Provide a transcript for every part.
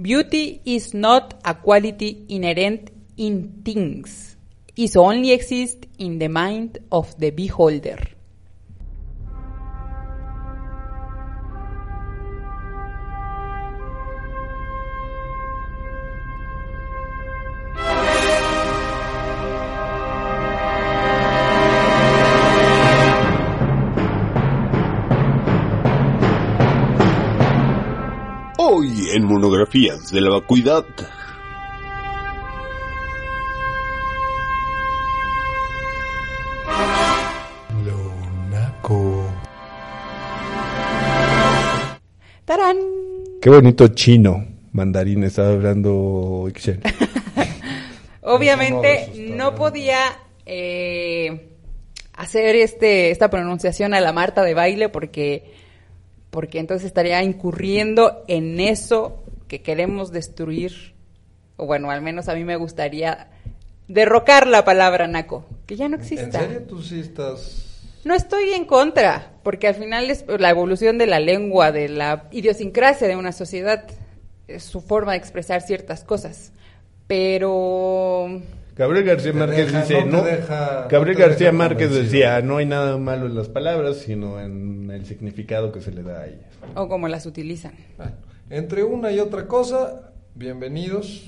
Beauty is not a quality inherent in things. It only exists in the mind of the beholder. En Monografías de la Vacuidad. Lonaco. ¡Tarán! Qué bonito chino. Mandarín estaba hablando Ixchel. Obviamente no, podía eh, hacer este esta pronunciación a la Marta de baile porque porque entonces estaría incurriendo en eso que queremos destruir o bueno, al menos a mí me gustaría derrocar la palabra naco, que ya no ¿En exista. serio tú sí estás...? No estoy en contra, porque al final es la evolución de la lengua, de la idiosincrasia de una sociedad, es su forma de expresar ciertas cosas. Pero Gabriel García Márquez deja- dice, no te no, deja- Gabriel no García Márquez decía, no hay nada malo en las palabras, sino en el significado que se le da a ellas. o como las utilizan. Bueno, entre una y otra cosa, bienvenidos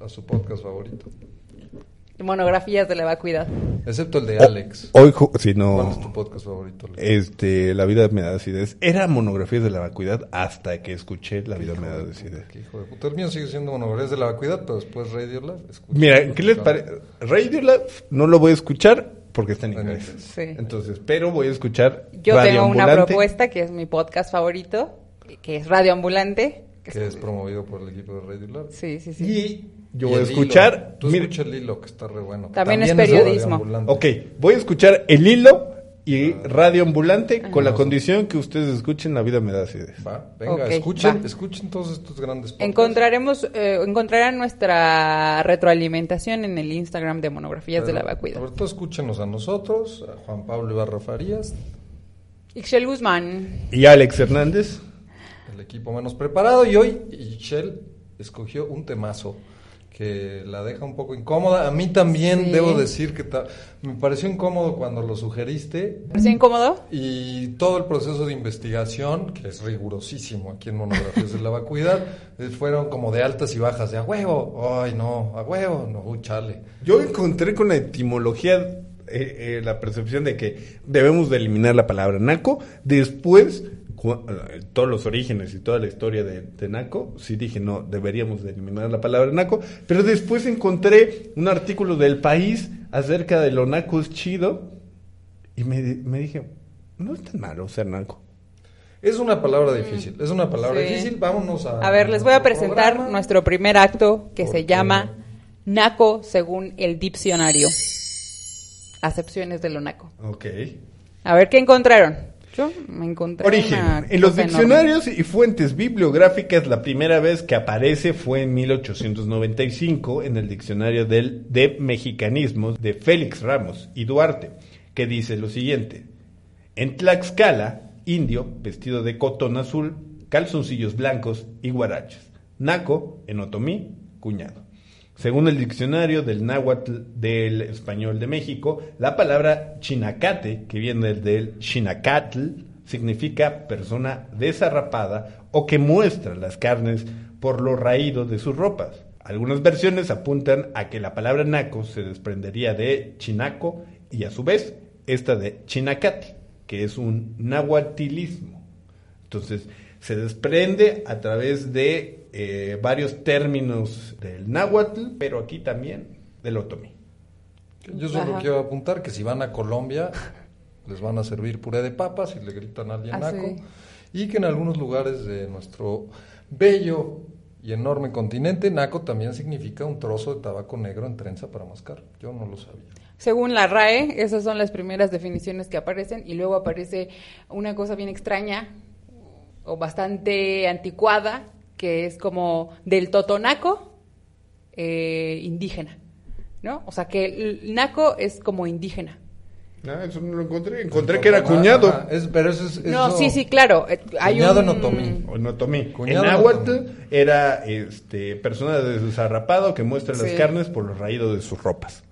a su podcast favorito. Monografías de la vacuidad. Excepto el de Alex. Hoy, si ¿Cuál es tu no, podcast favorito? Alex? este, La vida me da acidez. Era monografías de la vacuidad hasta que escuché La vida me da acidez. Qué hijo de puta. El mío sigue siendo monografías de la vacuidad, pero después Radio Lab. escucha- Mira, ¿qué les parece? Radio Lab no lo voy a escuchar porque está en inglés. Sí. Entonces, pero voy a escuchar Yo Radio tengo una Ambulante. propuesta que es mi podcast favorito, que es Radio Ambulante. que Que es promovido por el equipo de Radio Lab. Sí, sí, sí. Y yo Y voy a hilo. escuchar. Tú mira, el hilo, que está re bueno. También es periodismo. ok, voy a escuchar El Hilo y Radio Ambulante con la Ah. condición que ustedes escuchen La vida me da acidez. Va, venga, escuchen, va. escuchen todos estos grandes podcasts. Encontraremos, eh, encontrarán nuestra retroalimentación en el Instagram de Monografías de la Vacuidad. Sobre todo escúchenos a nosotros, a Juan Pablo Ibarra Farías, Ixchel Guzmán. Y Alex Hernández. El equipo menos preparado, y hoy Shell escogió un temazo que la deja un poco incómoda. A mí también Sí. debo decir que me pareció incómodo cuando lo sugeriste. ¿Pareció incómodo? Y todo el proceso de investigación, que es rigurosísimo aquí en Monografías de la Vacuidad, eh, fueron como de altas y bajas, de a huevo, ay no, a huevo, no, uy, chale. Yo encontré con la etimología eh, eh, la percepción de que debemos de eliminar la palabra naco. Después, todos los orígenes y toda la historia de, de naco, sí dije, no, deberíamos de eliminar la palabra naco. Pero después encontré un artículo del país acerca de lo naco es chido. Y me, me dije, no es tan malo ser naco. Es una palabra difícil, es una palabra Mm. Sí. difícil, vámonos a... A ver, les voy a presentar programa. nuestro primer acto que se llama Naco según el diccionario. Acepciones de lo naco. Ok. A ver, ¿qué encontraron? Yo me encontré Origen. una En los diccionarios y fuentes bibliográficas, la primera vez que aparece fue en 1895 en el diccionario del, de mexicanismos de Félix Ramos y Duarte, que dice lo siguiente. En Tlaxcala, indio, vestido de cotón azul, calzoncillos blancos y guaraches. Naco, en otomí, cuñado. Según el diccionario del náhuatl del español de México, la palabra chinacate, que viene del chinacatl, significa persona desarrapada o que muestra las carnes por lo raído de sus ropas. Algunas versiones apuntan a que la palabra naco se desprendería de chinaco y a su vez esta de chinacate, que es un nahuatilismo. Entonces, se desprende a través de eh, varios términos del náhuatl, pero aquí también del otomí. Yo solo Ajá. quiero apuntar que si van a Colombia, les van a servir puré de papas y le gritan a alguien Ah, naco. sí. Y que en algunos lugares de nuestro bello y enorme continente, naco también significa un trozo de tabaco negro en trenza para mascar. Yo no lo sabía. Según la RAE, esas son las primeras definiciones que aparecen y luego aparece una cosa bien extraña o bastante anticuada que es como del totonaco eh, indígena, ¿no? O sea que el naco es como indígena. Ah, eso no lo encontré. Encontré que era cuñado. Es- pero eso es. No, sí, sí, claro. eh, Hay Cuñado un... no tomí. Cuñado en náhuatl era este, persona desarrapado que muestra las carnes por los raídos de sus ropas.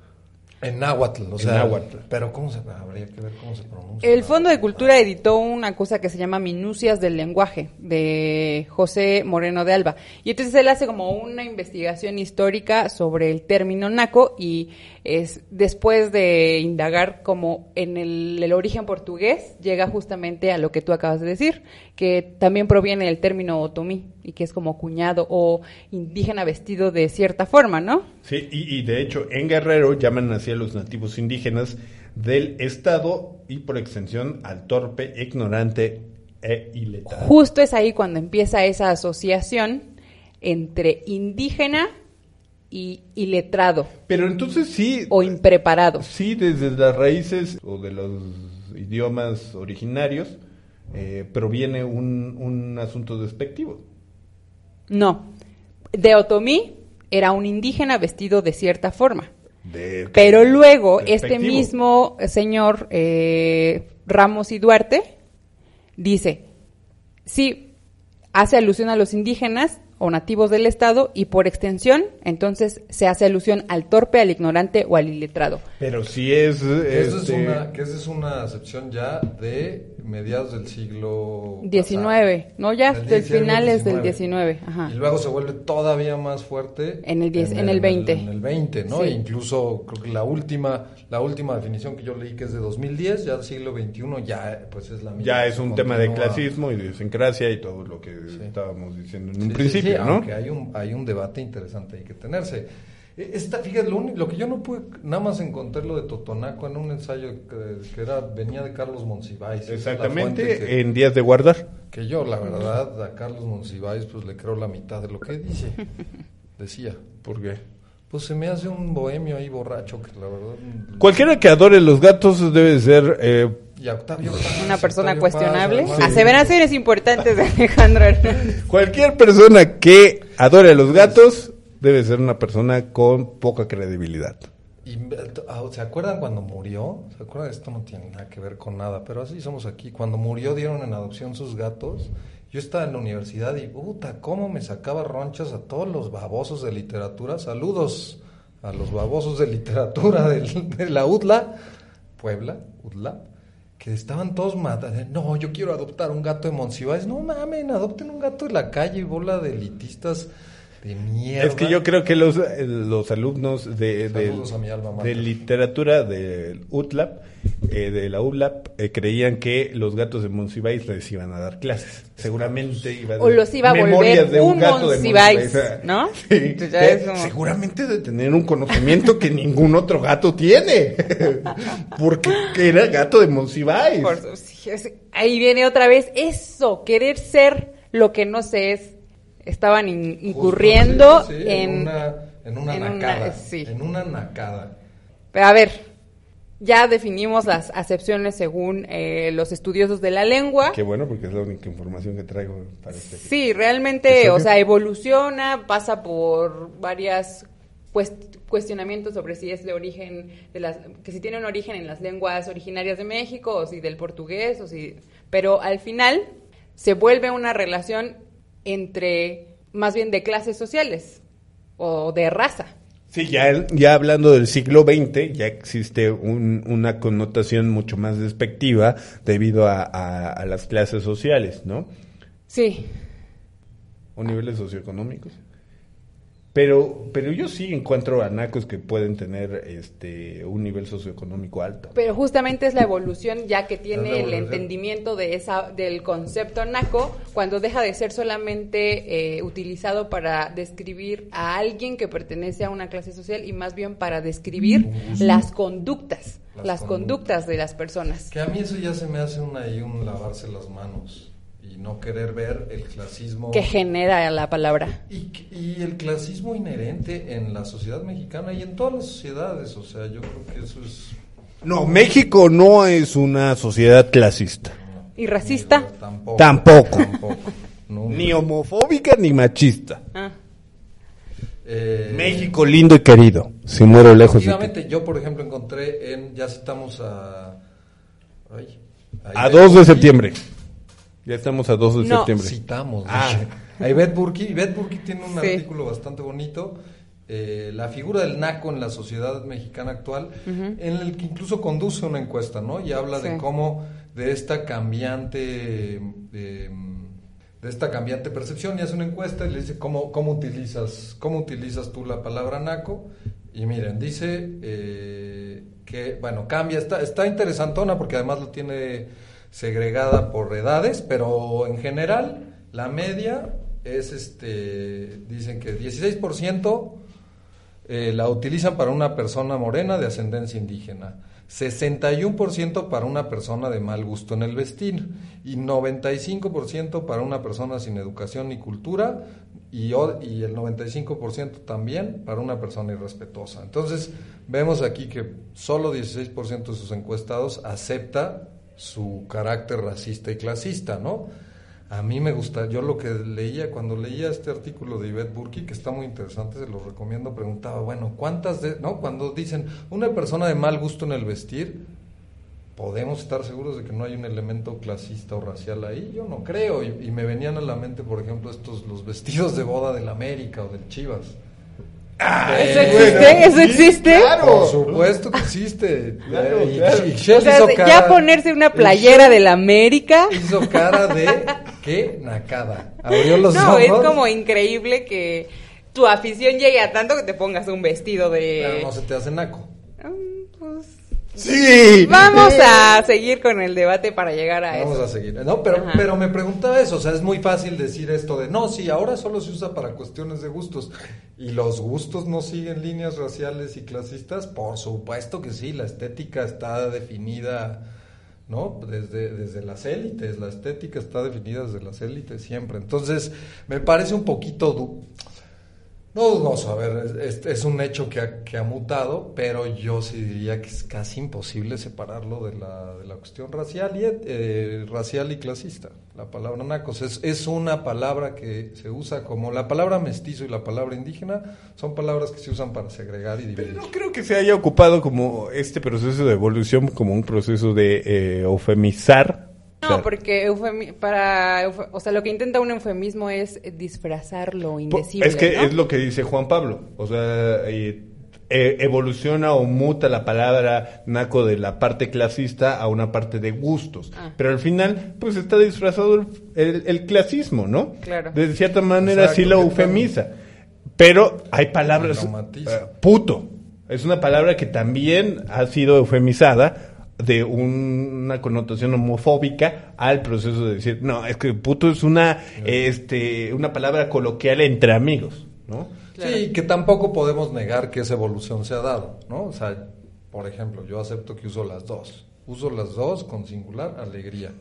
En náhuatl, o En sea. náhuatl. Pero ¿cómo se. Habría que ver cómo se pronuncia. El Fondo de Cultura editó una cosa que se llama Minucias del Lenguaje de José Moreno de Alba. Y entonces él hace como una investigación histórica sobre el término naco y es después de indagar como en el, el origen portugués, llega justamente a lo que tú acabas de decir, que también proviene del término otomí y que es como cuñado o indígena vestido de cierta forma, ¿no? Sí, y, y de hecho en Guerrero llaman así a los nativos indígenas del estado y por extensión al torpe, ignorante e iletrado. Justo es ahí cuando empieza esa asociación entre indígena y iletrado Pero entonces sí, o impreparado. sí desde las raíces o de los idiomas originarios eh, proviene un, un asunto despectivo. No. De Otomí era un indígena vestido de cierta forma. De- Pero luego este mismo señor eh, Ramos y Duarte dice, sí, hace alusión a los indígenas o nativos del Estado y por extensión, entonces se hace alusión al torpe, al ignorante o al iletrado. Pero sí es... Es este, una, que esa es una acepción ya de mediados del siglo 19, pasado. no ya Del del 19, finales del 19, ajá. Y luego se vuelve todavía más fuerte En el 10 en el 20. En el 20, ¿no? Sí. E incluso creo que la última la última definición que yo leí que es de 2010, ya del siglo XXI, ya pues es la misma. Ya es un tema de clasismo, idiosincrasia y todo lo que estábamos diciendo en un Sí, principio, sí, ¿no? aunque hay un, hay un debate interesante ahí que tenerse. Eh, Esta, fíjate, lo, lo que yo no pude nada más encontrar lo de Totonaco en un ensayo que, que era venía de Carlos Monsiváis. Exactamente, que, en días de guardar. que yo, la verdad, a Carlos Monsiváis pues le creo la mitad de lo que dice. Decía. ¿Por qué? Pues se me hace un bohemio ahí borracho que la verdad... Cualquiera que adore los gatos debe ser... eh, Y a Octavio Paz, Una persona Octavio Paz, cuestionable. además. Aseveraciones importantes de Alejandro Hernández. cualquier persona que adore a los gatos debe ser una persona con poca credibilidad. Y, ah, ¿Se acuerdan cuando murió? ¿Se acuerdan? Esto no tiene nada que ver con nada, pero así somos aquí. Cuando murió dieron en adopción sus gatos. Yo estaba en la universidad y, puta, cómo me sacaba ronchas a todos los babosos de literatura. Saludos a los babosos de literatura de la UDLA, Puebla, UDLA, que estaban todos matando. No, yo quiero adoptar un gato de Monsiváis. No mamen, adopten un gato de la calle, bola de elitistas de mierda. Es que yo creo que los, eh, los alumnos de, de- literatura del UTLAP, eh, de la ULAP, eh, creían que los gatos de Monsiváis les iban a dar clases. Seguramente iba a O los iba a memorias volver de un gato de Monsiváis. ¿no? Sí. Entonces ya Eh, es como- Seguramente de tener un conocimiento que ningún otro gato tiene. Porque era gato de Monsiváis. Por su- sí, es- ahí viene otra vez eso, querer ser lo que no se es. Estaban in- incurriendo sí, sí, sí, en... una, en una en una- nacada. sí. En una nacada. Pero a ver, ya definimos las acepciones según eh, los estudiosos de la lengua. Qué bueno, porque es la única información que traigo para este. Sí, realmente, o sea, evoluciona, pasa por varias cuest- cuestionamientos sobre si es de origen de las que si tiene un origen en las lenguas originarias de México o si del portugués o si pero al final se vuelve una relación entre más bien de clases sociales o de raza. Sí, ya, ya hablando del siglo XX, ya existe un- una connotación mucho más despectiva debido a, a- a las clases sociales, ¿no? Sí. O niveles socioeconómicos. Pero, pero yo sí encuentro anacos que pueden tener este un nivel socioeconómico alto. Pero justamente es la evolución ya que tiene el entendimiento de esa del concepto naco cuando deja de ser solamente eh, utilizado para describir a alguien que pertenece a una clase social y más bien para describir las conductas, las, Las conductas. conductas. de las personas. Que a mí eso ya se me hace un, ahí un lavarse las manos y no querer ver el clasismo. que genera la palabra. Y, y el clasismo inherente en la sociedad mexicana y en todas las sociedades. O sea, yo creo que eso es. No, México no es una sociedad clasista. ¿Y racista? Tampoco. Tampoco. Tampoco. Ni homofóbica ni machista. Ah, Eh, México lindo y querido. Si muero lejos de yo por ejemplo encontré en, ya citamos a, Ay, A ves 2 de septiembre. Ya estamos a 2 de No. septiembre. Citamos. Ah. A Ivette Burki. Ivette Burki tiene un Sí. artículo bastante bonito. eh, la figura del naco en la sociedad mexicana actual, en el que incluso conduce una encuesta, ¿no? Y habla de cómo de esta cambiante eh, de esta cambiante percepción y hace una encuesta y le dice cómo, cómo utilizas cómo utilizas tú la palabra naco y miren dice eh, que bueno cambia está está interesantona porque además lo tiene segregada por edades pero en general la media es este dicen que 16% eh, la utilizan para una persona morena de ascendencia indígena, 61% para una persona de mal gusto en el vestir y 95% para una persona sin educación ni cultura y, y el 95% también para una persona irrespetuosa. Entonces vemos aquí que solo 16% de sus encuestados acepta su carácter racista y clasista, ¿no? A mí me gusta, yo lo que leía, cuando leía este artículo de Ivette Burki, que está muy interesante, se lo recomiendo, preguntaba, bueno, ¿cuántas de, no? Cuando dicen una persona de mal gusto en el vestir, ¿podemos estar seguros de que no hay un elemento clasista o racial ahí? Yo no creo, y, y me venían a la mente, por ejemplo, estos, los vestidos de boda del América o del Chivas. ¿Eso existe? ¿Eso existe? Por supuesto que existe. Claro, y, claro. y Shell O sea, hizo de- cara- ya ponerse una playera Shell del América. Hizo cara de qué nacada. Abrió los No, ojos. es como increíble que tu afición llegue a tanto que te pongas un vestido Pero de... no se te hace naco. Sí. Vamos a seguir con el debate para llegar a Vamos eso. a seguir. No, pero, Ajá. pero me preguntaba eso. O sea, es muy fácil decir esto de no, sí, ahora solo se usa para cuestiones de gustos. ¿Y los gustos no siguen líneas raciales y clasistas? Por supuesto que sí. La estética está definida, ¿no? Desde, desde las élites. La estética está definida desde las élites siempre. Entonces, me parece un poquito. du- No dudoso, a ver, es, es un hecho que ha, que ha mutado, pero yo sí diría que es casi imposible separarlo de la, de la cuestión racial y, eh, racial y clasista. La palabra nacos es, es una palabra que se usa como la palabra mestizo y la palabra indígena son palabras que se usan para segregar y dividir. No creo que se haya ocupado como este proceso de evolución como un proceso de eh, eufemizar. No, porque eufemi- para, o sea, lo que intenta un eufemismo es disfrazar lo indecible. es que ¿no? es lo que dice Juan Pablo. O sea, eh, eh, evoluciona o muta la palabra naco de la parte clasista a una parte de gustos. Ah. Pero al final, pues está disfrazado el, el- el clasismo, ¿no? Claro. De cierta manera Exacto, sí lo eufemiza. Pero hay palabras... Eh, puto. Es una palabra que también ha sido eufemizada de una connotación homofóbica al proceso de decir, no, es que puto es una, este, una palabra coloquial entre amigos, ¿no? Sí, que tampoco podemos negar que esa evolución se ha dado, ¿no? O sea, por ejemplo, yo acepto que uso las dos. Uso las dos con singular alegría.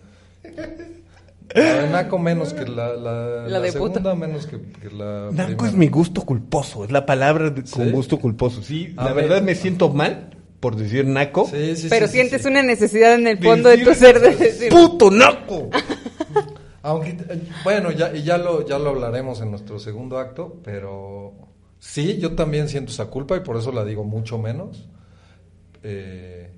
La naco menos que la, la, La de segunda, puta. menos que, que la Naco primera. es mi gusto culposo, es la palabra de- con ¿Sí? gusto culposo. Sí, A la ver. verdad me siento mal por decir naco. Sí, sí, Pero sí, sientes sí. una necesidad en el fondo de tu ser de decir... ¡Puto naco! Aunque, eh, bueno, ya, y ya lo, ya lo hablaremos en nuestro segundo acto, pero sí, yo también siento esa culpa y por eso la digo mucho menos. Eh,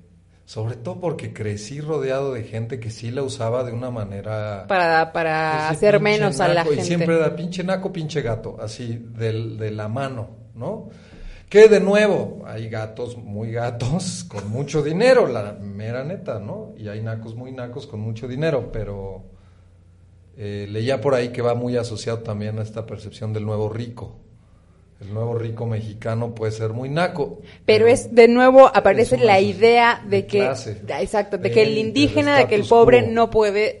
sobre todo porque crecí rodeado de gente que sí la usaba de una manera... Para, para hacer menos a la gente. Y siempre era pinche naco, pinche gato, así, del, de la mano, ¿no? Que de nuevo, hay gatos muy gatos con mucho dinero, la mera neta, ¿no? Y hay nacos muy nacos con mucho dinero, pero eh, leía por ahí que va muy asociado también a esta percepción del nuevo rico. El nuevo rico mexicano puede ser muy naco. Pero es de nuevo aparece la idea de de que clase, exacto, de de- que el indígena, de que el pobre no puede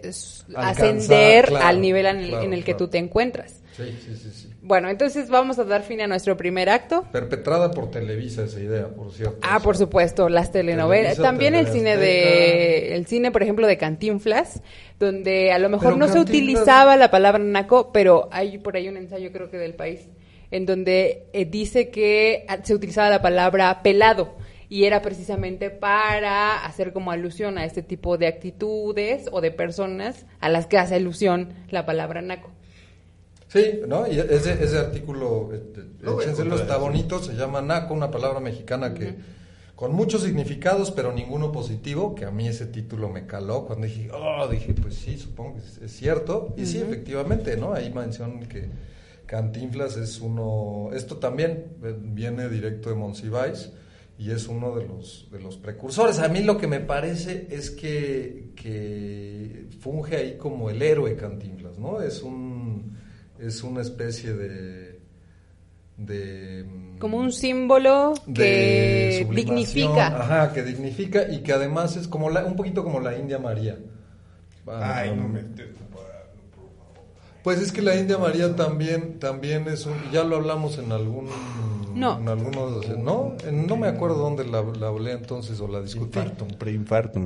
ascender claro, al nivel en claro, en el que claro. tú te encuentras. Sí, sí, sí, sí. Bueno, entonces vamos a dar fin a nuestro primer acto. Perpetrada por Televisa esa idea, por cierto. Ah, por supuesto, las telenovelas, Televisa, también el cine de el cine, por ejemplo, de Cantinflas, donde a lo mejor Pero no se utilizaba la palabra naco, pero hay por ahí un ensayo creo que del país en donde eh, dice que ah, se utilizaba la palabra pelado y era precisamente para hacer como alusión a este tipo de actitudes o de personas a las que hace alusión la palabra naco. Sí, ¿no? Y ese, ese artículo, este, échenselo, está bonito, se llama naco, una palabra mexicana que con muchos significados, pero ninguno positivo, que a mí ese título me caló cuando dije, oh, dije, pues sí, supongo que es, es cierto. Y sí, efectivamente, ¿no? Ahí mencionan que Cantinflas es uno, esto también eh, viene directo de Monsiváis y es uno de los, de los precursores. A mí lo que me parece es que, que funge ahí como el héroe Cantinflas, ¿no? Es, un, es una especie de... de Como un símbolo de que dignifica. Ajá, que dignifica y que además es como la, un poquito como la India María. Ay, Ah, no me. Pues es que la India María también, también es un, ya lo hablamos en algún, No. en algunos, no, En- no me acuerdo dónde la, la hablé entonces o la discutí.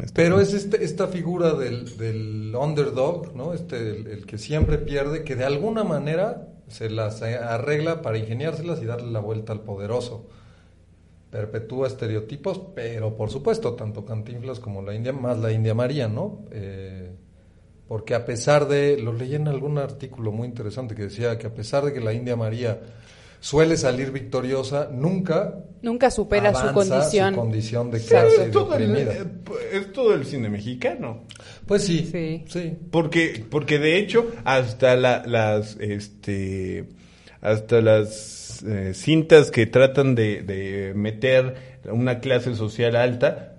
Está- Pero es este, esta figura del, del underdog, ¿no? Este, el, el que siempre pierde, que de alguna manera se las arregla para ingeniárselas y darle la vuelta al poderoso. Perpetúa estereotipos, pero por supuesto, tanto Cantinflas como la India, más la India María, ¿no? Eh, porque a pesar de, lo leí en algún artículo muy interesante que decía que a pesar de que la India María suele salir victoriosa, nunca Nunca supera su condición. su condición de Sí, clase es, todo el, eh, es todo el cine mexicano. Pues sí, Sí. sí. Porque, porque de hecho, hasta la- las, este, hasta las eh, cintas que tratan de, de meter una clase social alta,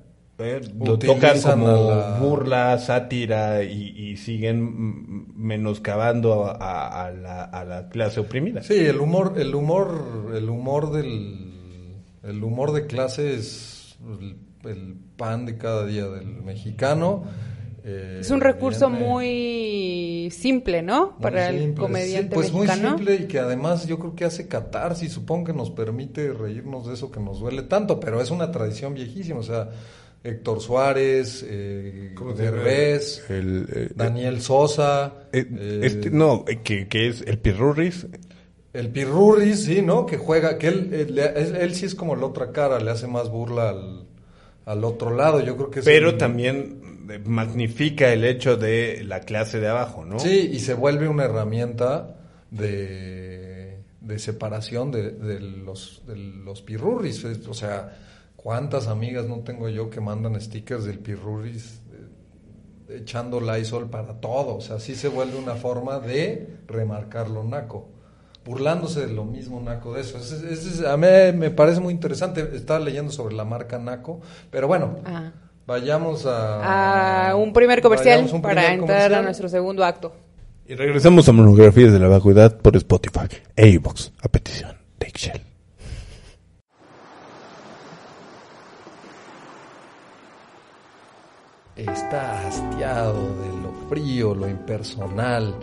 eh, lo tocan como a la- burla, sátira y, y siguen menoscabando a, a- a la, a la clase oprimida. Sí, el humor, el humor, el humor del, el humor de clase es el, el pan de cada día del mexicano. Eh, Es un recurso viene muy simple, ¿no? muy Para el comediante sí, pues mexicano. muy simple y que además yo creo que hace catarsis, supongo que nos permite reírnos de eso que nos duele tanto, pero es una tradición viejísima, o sea, Héctor Suárez, eh. Derbez, El, eh, Daniel Sosa, eh, eh, este, no, eh, que, que es el Pirurris. El Pirurris, sí, ¿no? Que juega, que él, él, él- él sí es como la otra cara, le hace más burla al, al otro lado. Yo creo que es Pero el- también eh, magnifica el hecho de la clase de abajo, ¿no? Sí, y se vuelve una herramienta de, de separación de, de los, de los Pirurris. O sea, ¿cuántas amigas no tengo yo que mandan stickers del Pirurris eh, echando Lysol para todo? O sea, sí se vuelve una forma de remarcar lo naco. Burlándose de lo mismo naco de eso. Es- a mí me parece muy interesante. Estaba leyendo sobre la marca naco. Pero bueno, Ah. vayamos a... A un primer comercial un para primer entrar a nuestro segundo acto. Y regresamos a monografías de la vacuidad por Spotify e iVoox, a petición de Ixchel. Está hastiado de lo frío, lo impersonal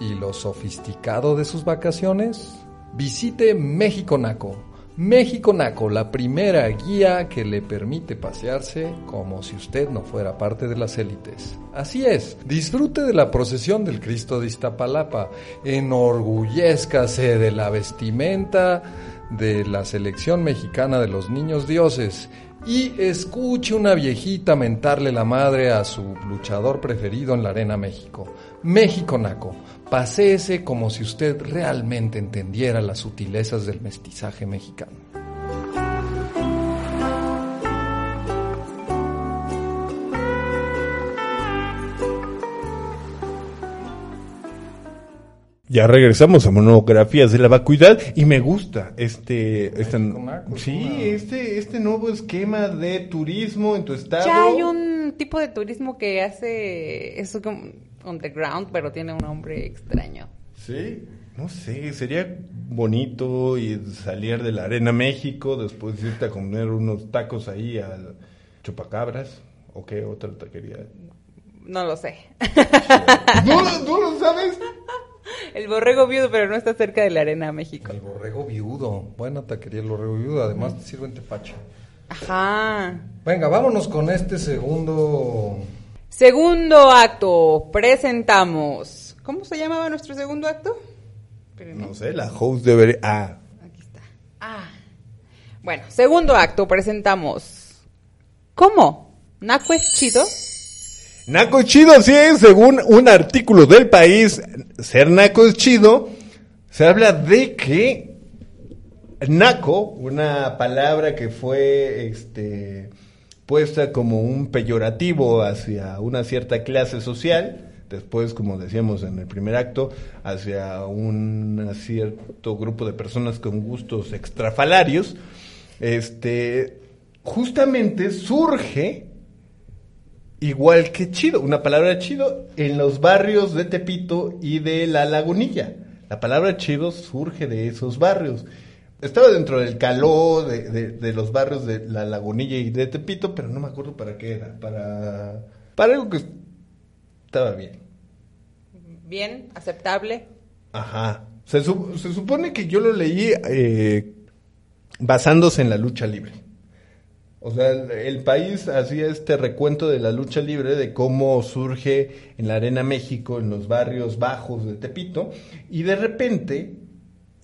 y lo sofisticado de sus vacaciones, visite México Naco. México Naco, la primera guía que le permite pasearse como si usted no fuera parte de las élites. Así es, disfrute de la procesión del Cristo de Iztapalapa, enorgullezcase de la vestimenta de la selección mexicana de los niños dioses y escuche una viejita mentarle la madre a su luchador preferido en la Arena México. México Naco, paséese como si usted realmente entendiera las sutilezas del mestizaje mexicano. Ya regresamos a monografías de la vacuidad y me gusta este, este es sí, una- este, este nuevo esquema de turismo en tu estado. Ya hay un tipo de turismo que hace eso como underground, pero tiene un nombre extraño. Sí, no sé, sería bonito y salir de la Arena México, después irte a comer unos tacos ahí al Chupacabras o qué otra taquería. No lo sé. ¿No, ¿No lo sabes? El borrego viudo, pero no está cerca de la Arena México. El borrego viudo, buena taquería el borrego viudo, además te sirven tepache. Ajá. Venga, vámonos con este segundo... Segundo acto, presentamos. ¿Cómo se llamaba nuestro segundo acto? Espérenme. No sé, la host debería... Ah, Aquí está. Ah. Bueno, segundo acto, presentamos. ¿Cómo? ¿Naco es chido? Naco es chido, sí, según un artículo del país, ser naco es chido. Se habla de que naco, una palabra que fue este, puesta como un peyorativo hacia una cierta clase social, después, como decíamos en el primer acto, hacia un cierto grupo de personas con gustos extrafalarios, este, justamente surge igual que chido, una palabra chido en los barrios de Tepito y de La Lagunilla. La palabra chido surge de esos barrios. Estaba dentro del caló de, de- de los barrios de La Lagunilla y de Tepito, pero no me acuerdo para qué era. Para, para algo que estaba bien. Bien, aceptable. Ajá. Se, se supone que yo lo leí eh, basándose en la lucha libre. O sea, el, país hacía este recuento de la lucha libre, de cómo surge en la Arena México, en los barrios bajos de Tepito, y de repente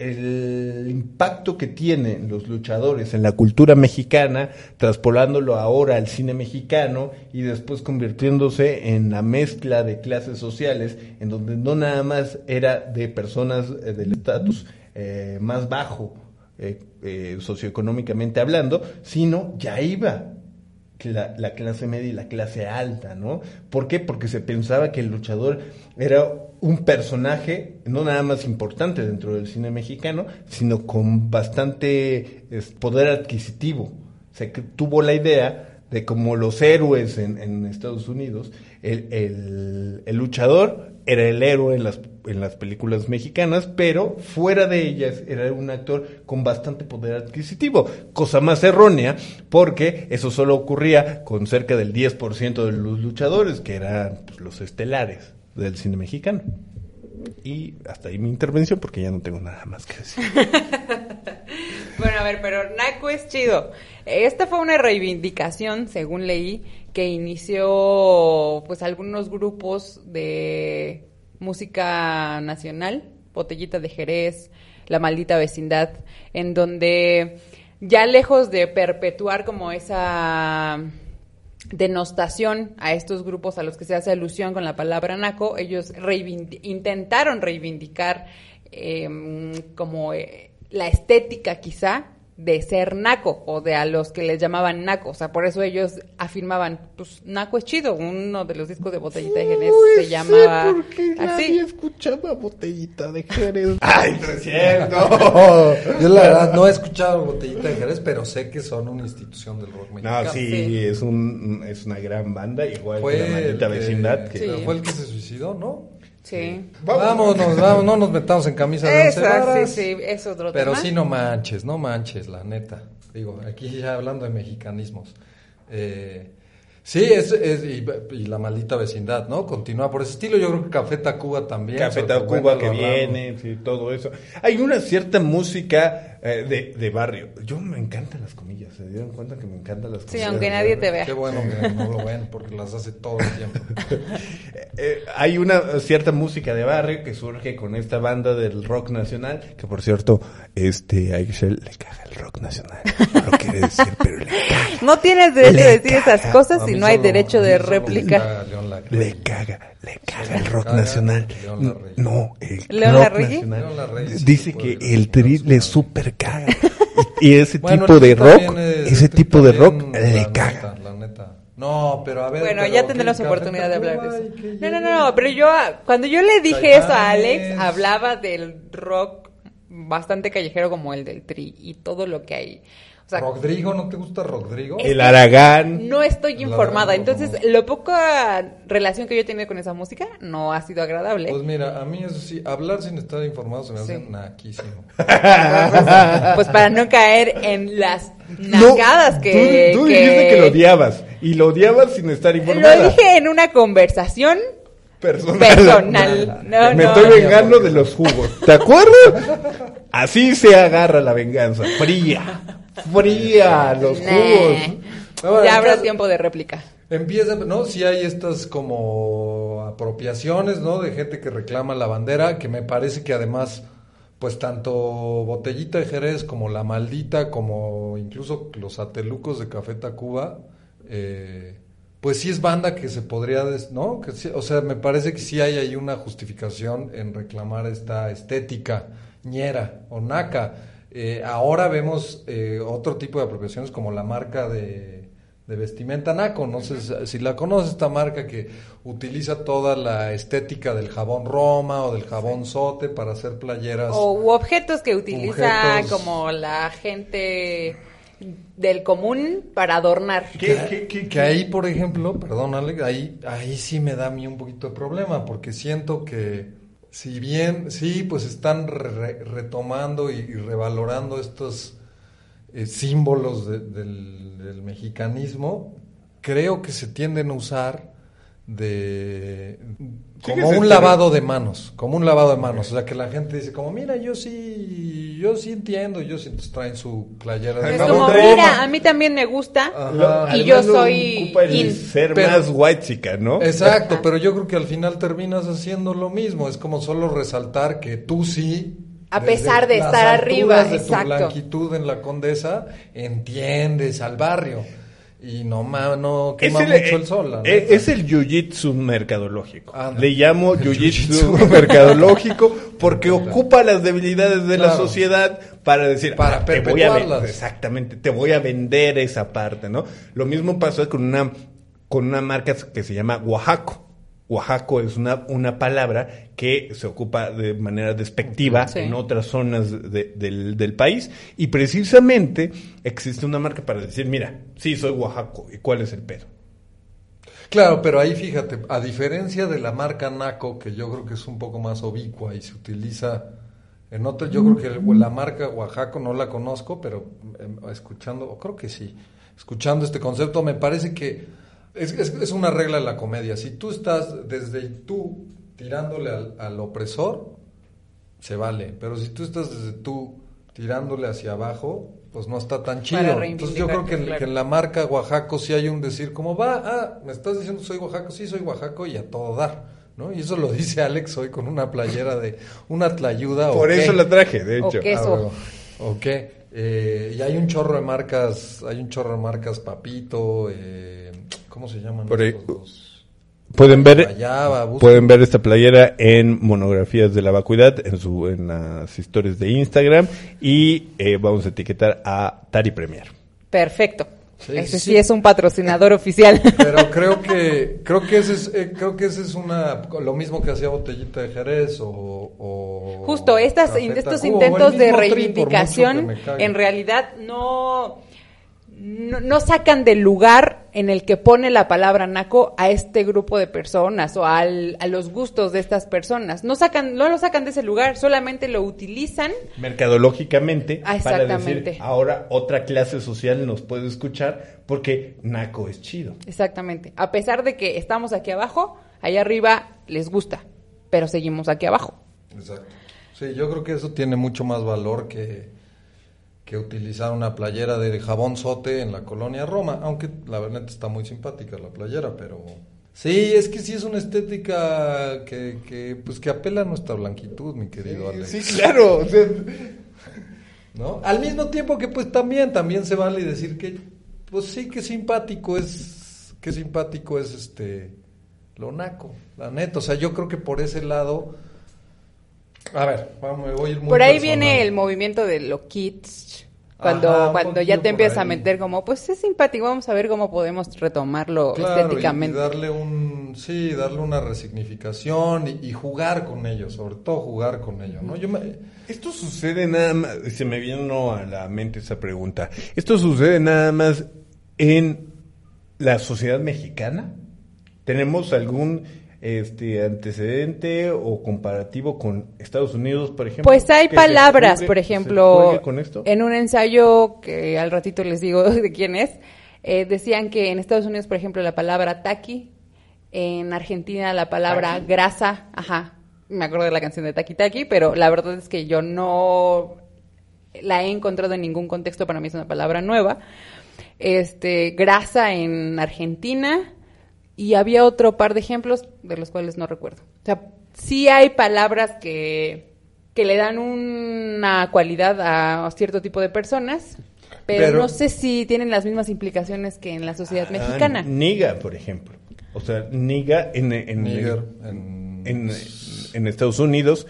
el impacto que tienen los luchadores en la cultura mexicana, traspolándolo ahora al cine mexicano y después convirtiéndose en la mezcla de clases sociales, en donde no nada más era de personas eh, del estatus eh, más bajo, eh, eh, socioeconómicamente hablando, sino ya iba la, la clase media y la clase alta, ¿no? ¿Por qué? Porque se pensaba que el luchador era un personaje no nada más importante dentro del cine mexicano, sino con bastante poder adquisitivo. Se tuvo la idea de como los héroes en, en Estados Unidos, el, el- el luchador era el héroe en las, en las películas mexicanas, pero fuera de ellas era un actor con bastante poder adquisitivo, cosa más errónea, porque eso solo ocurría con cerca del 10% de los luchadores, que eran pues, los estelares del cine mexicano. Y hasta ahí mi intervención, porque ya no tengo nada más que decir. Bueno, a ver, pero Naco es chido. Esta fue una reivindicación, según leí, que inició pues algunos grupos de música nacional, Botellita de Jerez, La Maldita Vecindad, en donde ya lejos de perpetuar como esa denostación a estos grupos a los que se hace alusión con la palabra naco, ellos intentaron reivindicar em, como eh, la estética quizá de ser naco o de a los que les llamaban naco, o sea, por eso ellos afirmaban, pues naco es chido, uno de los discos de Botellita de Jerez se llamaba así. escuchaba botellita de Jerez. ¡Ay, no es cierto! Yo la verdad no he escuchado Botellita de Jerez, pero sé que son una institución del rock mexicano. No, sí, Sí. Es, un, es una gran banda, igual Fue que la maldita vecindad. Que... Sí. fue el que se suicidó, ¿no? Sí. Vámonos, vamos, no nos metamos en camisa de once sí, sí, es otro Pero tema. sí, no manches, no manches, la neta. Digo, aquí ya hablando de mexicanismos. Eh, sí, es, es- y, y la maldita vecindad, ¿no? Continúa por ese estilo. Yo creo que Café Tacuba también. Café Tacuba que viene, sí, todo eso. Hay una cierta música eh, de, de barrio. Yo me encantan las comillas, ¿se dieron cuenta que me encantan las Sí, comillas? aunque nadie te vea. Qué bueno que no lo ven porque las hace todo el tiempo. Eh, eh, hay una cierta música de barrio que surge con esta banda del rock nacional, que por cierto, este, a Excel le caga el rock nacional. No lo quiere decir, pero le caga. No tienes derecho a decir esas cosas si no hay derecho de réplica. caga León Larregui. Le caga, le caga el rock caga nacional. No, el ¿León rock Larregui? nacional. León Larregui, sí, Dice puede que el tri le super caga. Y, ese Bueno, tipo de el rock, ese el tipo de rock le la caga. neta, la neta. No, pero a ver. Bueno, ya ¿qué tendremos oportunidad de hablar de eso. No, no, no, pero yo cuando yo le dije eso a Alex, hablaba del rock bastante callejero como el del Tri y todo lo que hay. O sea, Rodrigo, ¿no te gusta Rodrigo? El Aragán. no estoy informada, entonces lo poca relación que yo he tenido con esa música no ha sido agradable. Pues mira, a mí eso sí, hablar sin estar informado se me hace Sí. naquísimo. Entonces, pues para no caer en las No, nagadas que... Tú, tú dijiste que lo odiabas. Y lo odiabas sin estar informada. Lo dije en una conversación Personal. personal. No, Me no, estoy no. vengando de los jugos. ¿Te acuerdas? Así se agarra la venganza. Fría. Fría. Los Nah. jugos. Ahora, Ya habrá tiempo de réplica. Empieza, ¿no? Si hay estas como apropiaciones, ¿no? De gente que reclama la bandera, que me parece que además, pues tanto Botellita de Jerez como La Maldita, como incluso los atelucos de Café Tacuba, eh, pues sí es banda que se podría, des- ¿no? Que sí- o sea, me parece que sí hay ahí una justificación en reclamar esta estética ñera o naca. Eh, ahora vemos eh, otro tipo de apropiaciones como la marca de, de vestimenta Naco. No sé si- si la conoces, esta marca que utiliza toda la estética del jabón Roma o del jabón Sote para hacer playeras. O u objetos que utiliza Objetos. como la gente del común para adornar. ¿Qué- que, qué- qué- que ahí, por ejemplo, perdón, Alex, ahí, ahí sí me da a mí un poquito de problema, porque siento que si bien, sí, pues están re- retomando y, y revalorando estos eh, símbolos de- del, del mexicanismo, creo que se tienden a usar de como un lavado de manos, como un lavado de manos, o sea que la gente dice como mira yo sí, yo sí entiendo, yo sí entonces traen su playera de Es como, mira, a mí también me gusta. Ajá. Y yo soy ocupa el in. ser Pero- más white ¿no? Exacto, Ajá. pero yo creo que al final terminas haciendo lo mismo. Es como solo resaltar que tú sí. A pesar de estar arriba, de exacto. tu blanquitud en la condesa, entiendes al barrio. Y no, ma- no quema mucho el sol. la eh, es el jiu-jitsu mercadológico. Le llamo jiu-jitsu mercadológico porque ocupa las debilidades de la sociedad para decir, Para "Ah, te voy a ven- perpetuarlas". exactamente, te voy a vender esa parte, ¿no? Lo mismo pasó con una con una marca que se llama Oaxaco. Oaxaco es una, una palabra que se ocupa de manera despectiva Sí. en otras zonas de- del, del país y precisamente existe una marca para decir, mira, sí, soy Oaxaco, ¿y cuál es el pedo? Claro, pero ahí fíjate, a diferencia de la marca Naco, que yo creo que es un poco más obicua y se utiliza en otro, yo creo que el- la marca Oaxaco no la conozco, pero em, escuchando, o creo que sí, escuchando este concepto, me parece que es, es- es una regla de la comedia. Si tú estás desde tú tirándole al, al opresor, se vale, pero si tú estás desde tú tirándole hacia abajo, pues no está tan chido. Entonces yo creo que, en- reivindicarte, que en la marca Oaxaco sí hay un decir como va, ah, me estás diciendo soy Oaxaco, sí soy Oaxaco y a todo dar, ¿no? Y eso lo dice Alex hoy con una playera de una tlayuda o Por qué. eso la traje, de O hecho. Ah. ¿O qué? Eh, y hay un chorro de marcas, hay un chorro de marcas Papito, eh, ¿cómo se llaman? Por ahí- estos dos? Pueden ver, pueden ver esta playera en monografías de la vacuidad en su en las historias de Instagram y eh, vamos a etiquetar a Tari Premier. Perfecto. Sí, Ese sí, sí. es un patrocinador oficial. Pero creo que creo que ese es eh, creo que ese es una lo mismo que hacía botellita de Jerez o, o Justo, estas, estos intentos de reivindicación en realidad no, no, no sacan del lugar en el que pone la palabra naco a este grupo de personas o al- a los gustos de estas personas. No sacan, no lo sacan de ese lugar, solamente lo utilizan Mercadológicamente Ah, para decir ahora otra clase social nos puede escuchar porque Naco es chido. Exactamente. A pesar de que estamos aquí abajo, allá arriba les gusta, pero seguimos aquí abajo. Exacto. Sí, yo creo que eso tiene mucho más valor que, que utilizar una playera de jabón sote en la colonia Roma, aunque la verdad está muy simpática la playera, pero sí, es que sí es una estética que, que pues que apela a nuestra blanquitud, mi querido Alex. Sí, claro. o sea, ¿no? Al mismo tiempo que pues también también se vale decir que pues sí que simpático es que simpático es este lo naco, la neta, o sea, yo creo que por ese lado a ver, vamos, me voy a ir muy Por ahí personal. viene el movimiento de lo kids. Cuando, Ajá, cuando ya te empiezas a meter como, pues es simpático, vamos a ver cómo podemos retomarlo Claro, estéticamente. Y, darle un, sí, darle una resignificación y, y jugar con ellos, sobre todo jugar con ellos, ¿no? Yo me, Esto sucede nada más, se me vino a la mente esa pregunta. ¿Esto sucede nada más en la sociedad mexicana? ¿Tenemos algún este antecedente o comparativo con Estados Unidos, por ejemplo? Pues hay palabras, juegue- por ejemplo, con esto? en un ensayo que al ratito les digo de quién es, eh, decían que en Estados Unidos, por ejemplo, la palabra taqui, en Argentina la palabra grasa, ajá, me acuerdo de la canción de Taqui Taqui, pero la verdad es que yo no la he encontrado en ningún contexto, para mí es una palabra nueva. Este, grasa en Argentina y había otro par de ejemplos de los cuales no recuerdo. O sea, sí hay palabras que, que le dan una cualidad a cierto tipo de personas, pero, Pero- no sé si tienen las mismas implicaciones que en la sociedad Ah, mexicana. Niga, por ejemplo. O sea, niga en, en, en- en, en Estados Unidos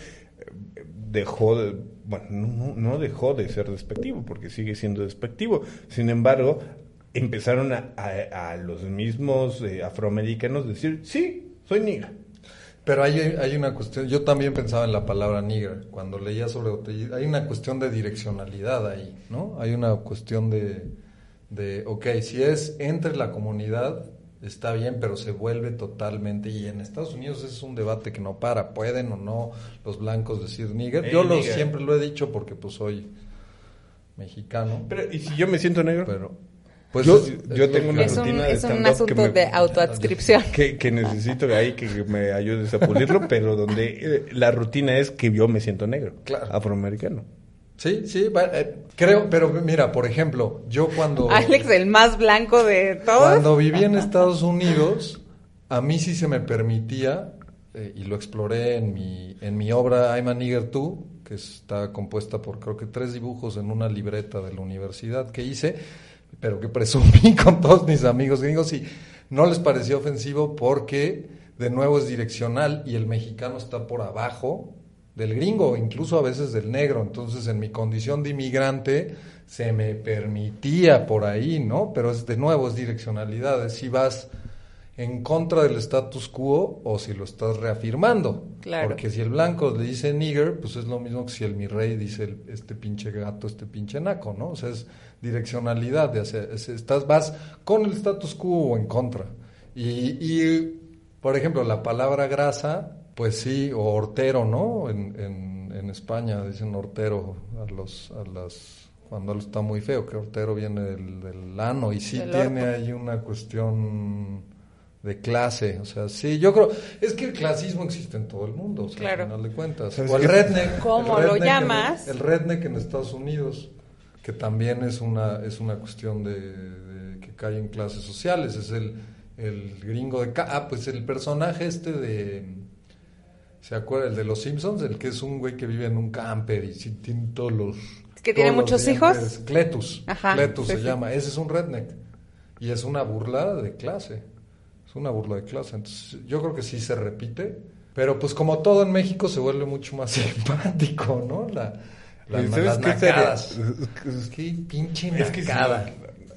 eh, dejó de- bueno, no, no- no dejó de ser despectivo, porque sigue siendo despectivo. Sin embargo, empezaron a, a- a los mismos eh, afroamericanos decir, sí, soy niga. Pero hay, hay una cuestión, yo también pensaba en la palabra nigger, cuando leía sobre hay una cuestión de direccionalidad ahí, ¿no? Hay una cuestión de, de, ok, si es entre la comunidad, está bien, pero se vuelve totalmente, y en Estados Unidos es un debate que no para, pueden o no los blancos decir nigger, Hey, yo lo, siempre lo he dicho porque pues soy mexicano, Pero, ¿y si yo me siento negro? pero... Pues Yo- es- yo tengo una Es un, rutina de es un stand-up que asunto me- de autoadscripción. que, que necesito ahí que me ayudes a pulirlo, pero donde eh, la rutina es que yo me siento negro, Claro. afroamericano. Sí, sí, eh, creo, pero mira, por ejemplo, yo cuando... Alex, el más blanco de todos. Cuando viví en Estados Unidos, a mí sí se me permitía, eh, y lo exploré en mi, en mi obra I'm a Nigger Too, que está compuesta por creo que tres dibujos en una libreta de la universidad que hice, pero que presumí con todos mis amigos gringos y no les pareció ofensivo porque de nuevo es direccional y el mexicano está por abajo del gringo, incluso a veces del negro. Entonces, en mi condición de inmigrante, se me permitía por ahí, ¿no? Pero es de nuevo, es direccionalidad, es si vas en contra del status quo o si lo estás reafirmando. Claro. Porque si el blanco le dice nigger, pues es lo mismo que si el mi rey dice el- este pinche gato, este pinche naco, ¿no? O sea, es direccionalidad, de hacer, es- estás, vas con el status quo o en contra. Y, y, por ejemplo, la palabra grasa, pues sí, o hortero, ¿no? En, en, en España dicen hortero a los, a las, cuando algo está muy feo, que hortero viene del, del ano y sí tiene ahí una cuestión de clase, o sea, sí, yo creo, es que el clasismo existe en todo el mundo, o sea, Claro. al final de cuentas. ¿Sabes O el redneck. ¿Cómo el lo redneck en- llamas? el redneck en Estados Unidos, que también es una, es una cuestión de, de que cae en clases sociales, es el, el gringo de... ca- Ah, pues el personaje este de... ¿Se acuerda? El de los Simpsons, el que es un güey que vive en un camper y tiene todos los... ¿Que tiene muchos hijos? Cletus. Ajá, Cletus sí, se sí. llama. Ese es un redneck. Y es una burla de clase. Es una burla de clase. Entonces, yo creo que sí se repite. Pero pues como todo en México se vuelve mucho más simpático, ¿no? La, la- ¿Y sabes las qué nacadas. Qué pinche Es que sí, nacada.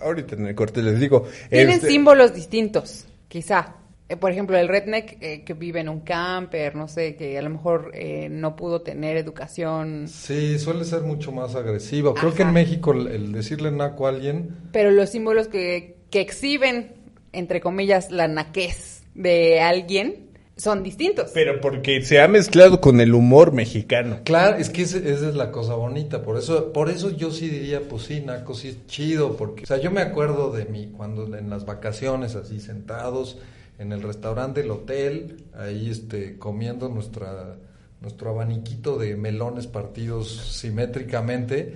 ahorita en el corte les digo. Tienen este, símbolos distintos, quizá. Eh, por ejemplo, el redneck eh, que vive en un camper, no sé, que a lo mejor eh, no pudo tener educación, Sí, suele ser mucho más agresivo. Creo Ajá. que en México el, el decirle naco a alguien pero los símbolos que, que exhiben, entre comillas, la naquez de alguien son distintos. Pero porque se ha mezclado con el humor mexicano. Claro, es que ese- esa es la cosa bonita, por eso, por eso yo sí diría, pues sí, Naco sí es chido, porque, o sea, yo me acuerdo de mí cuando en las vacaciones, así sentados en el restaurante del hotel, ahí este, comiendo nuestra, nuestro abaniquito de melones partidos simétricamente,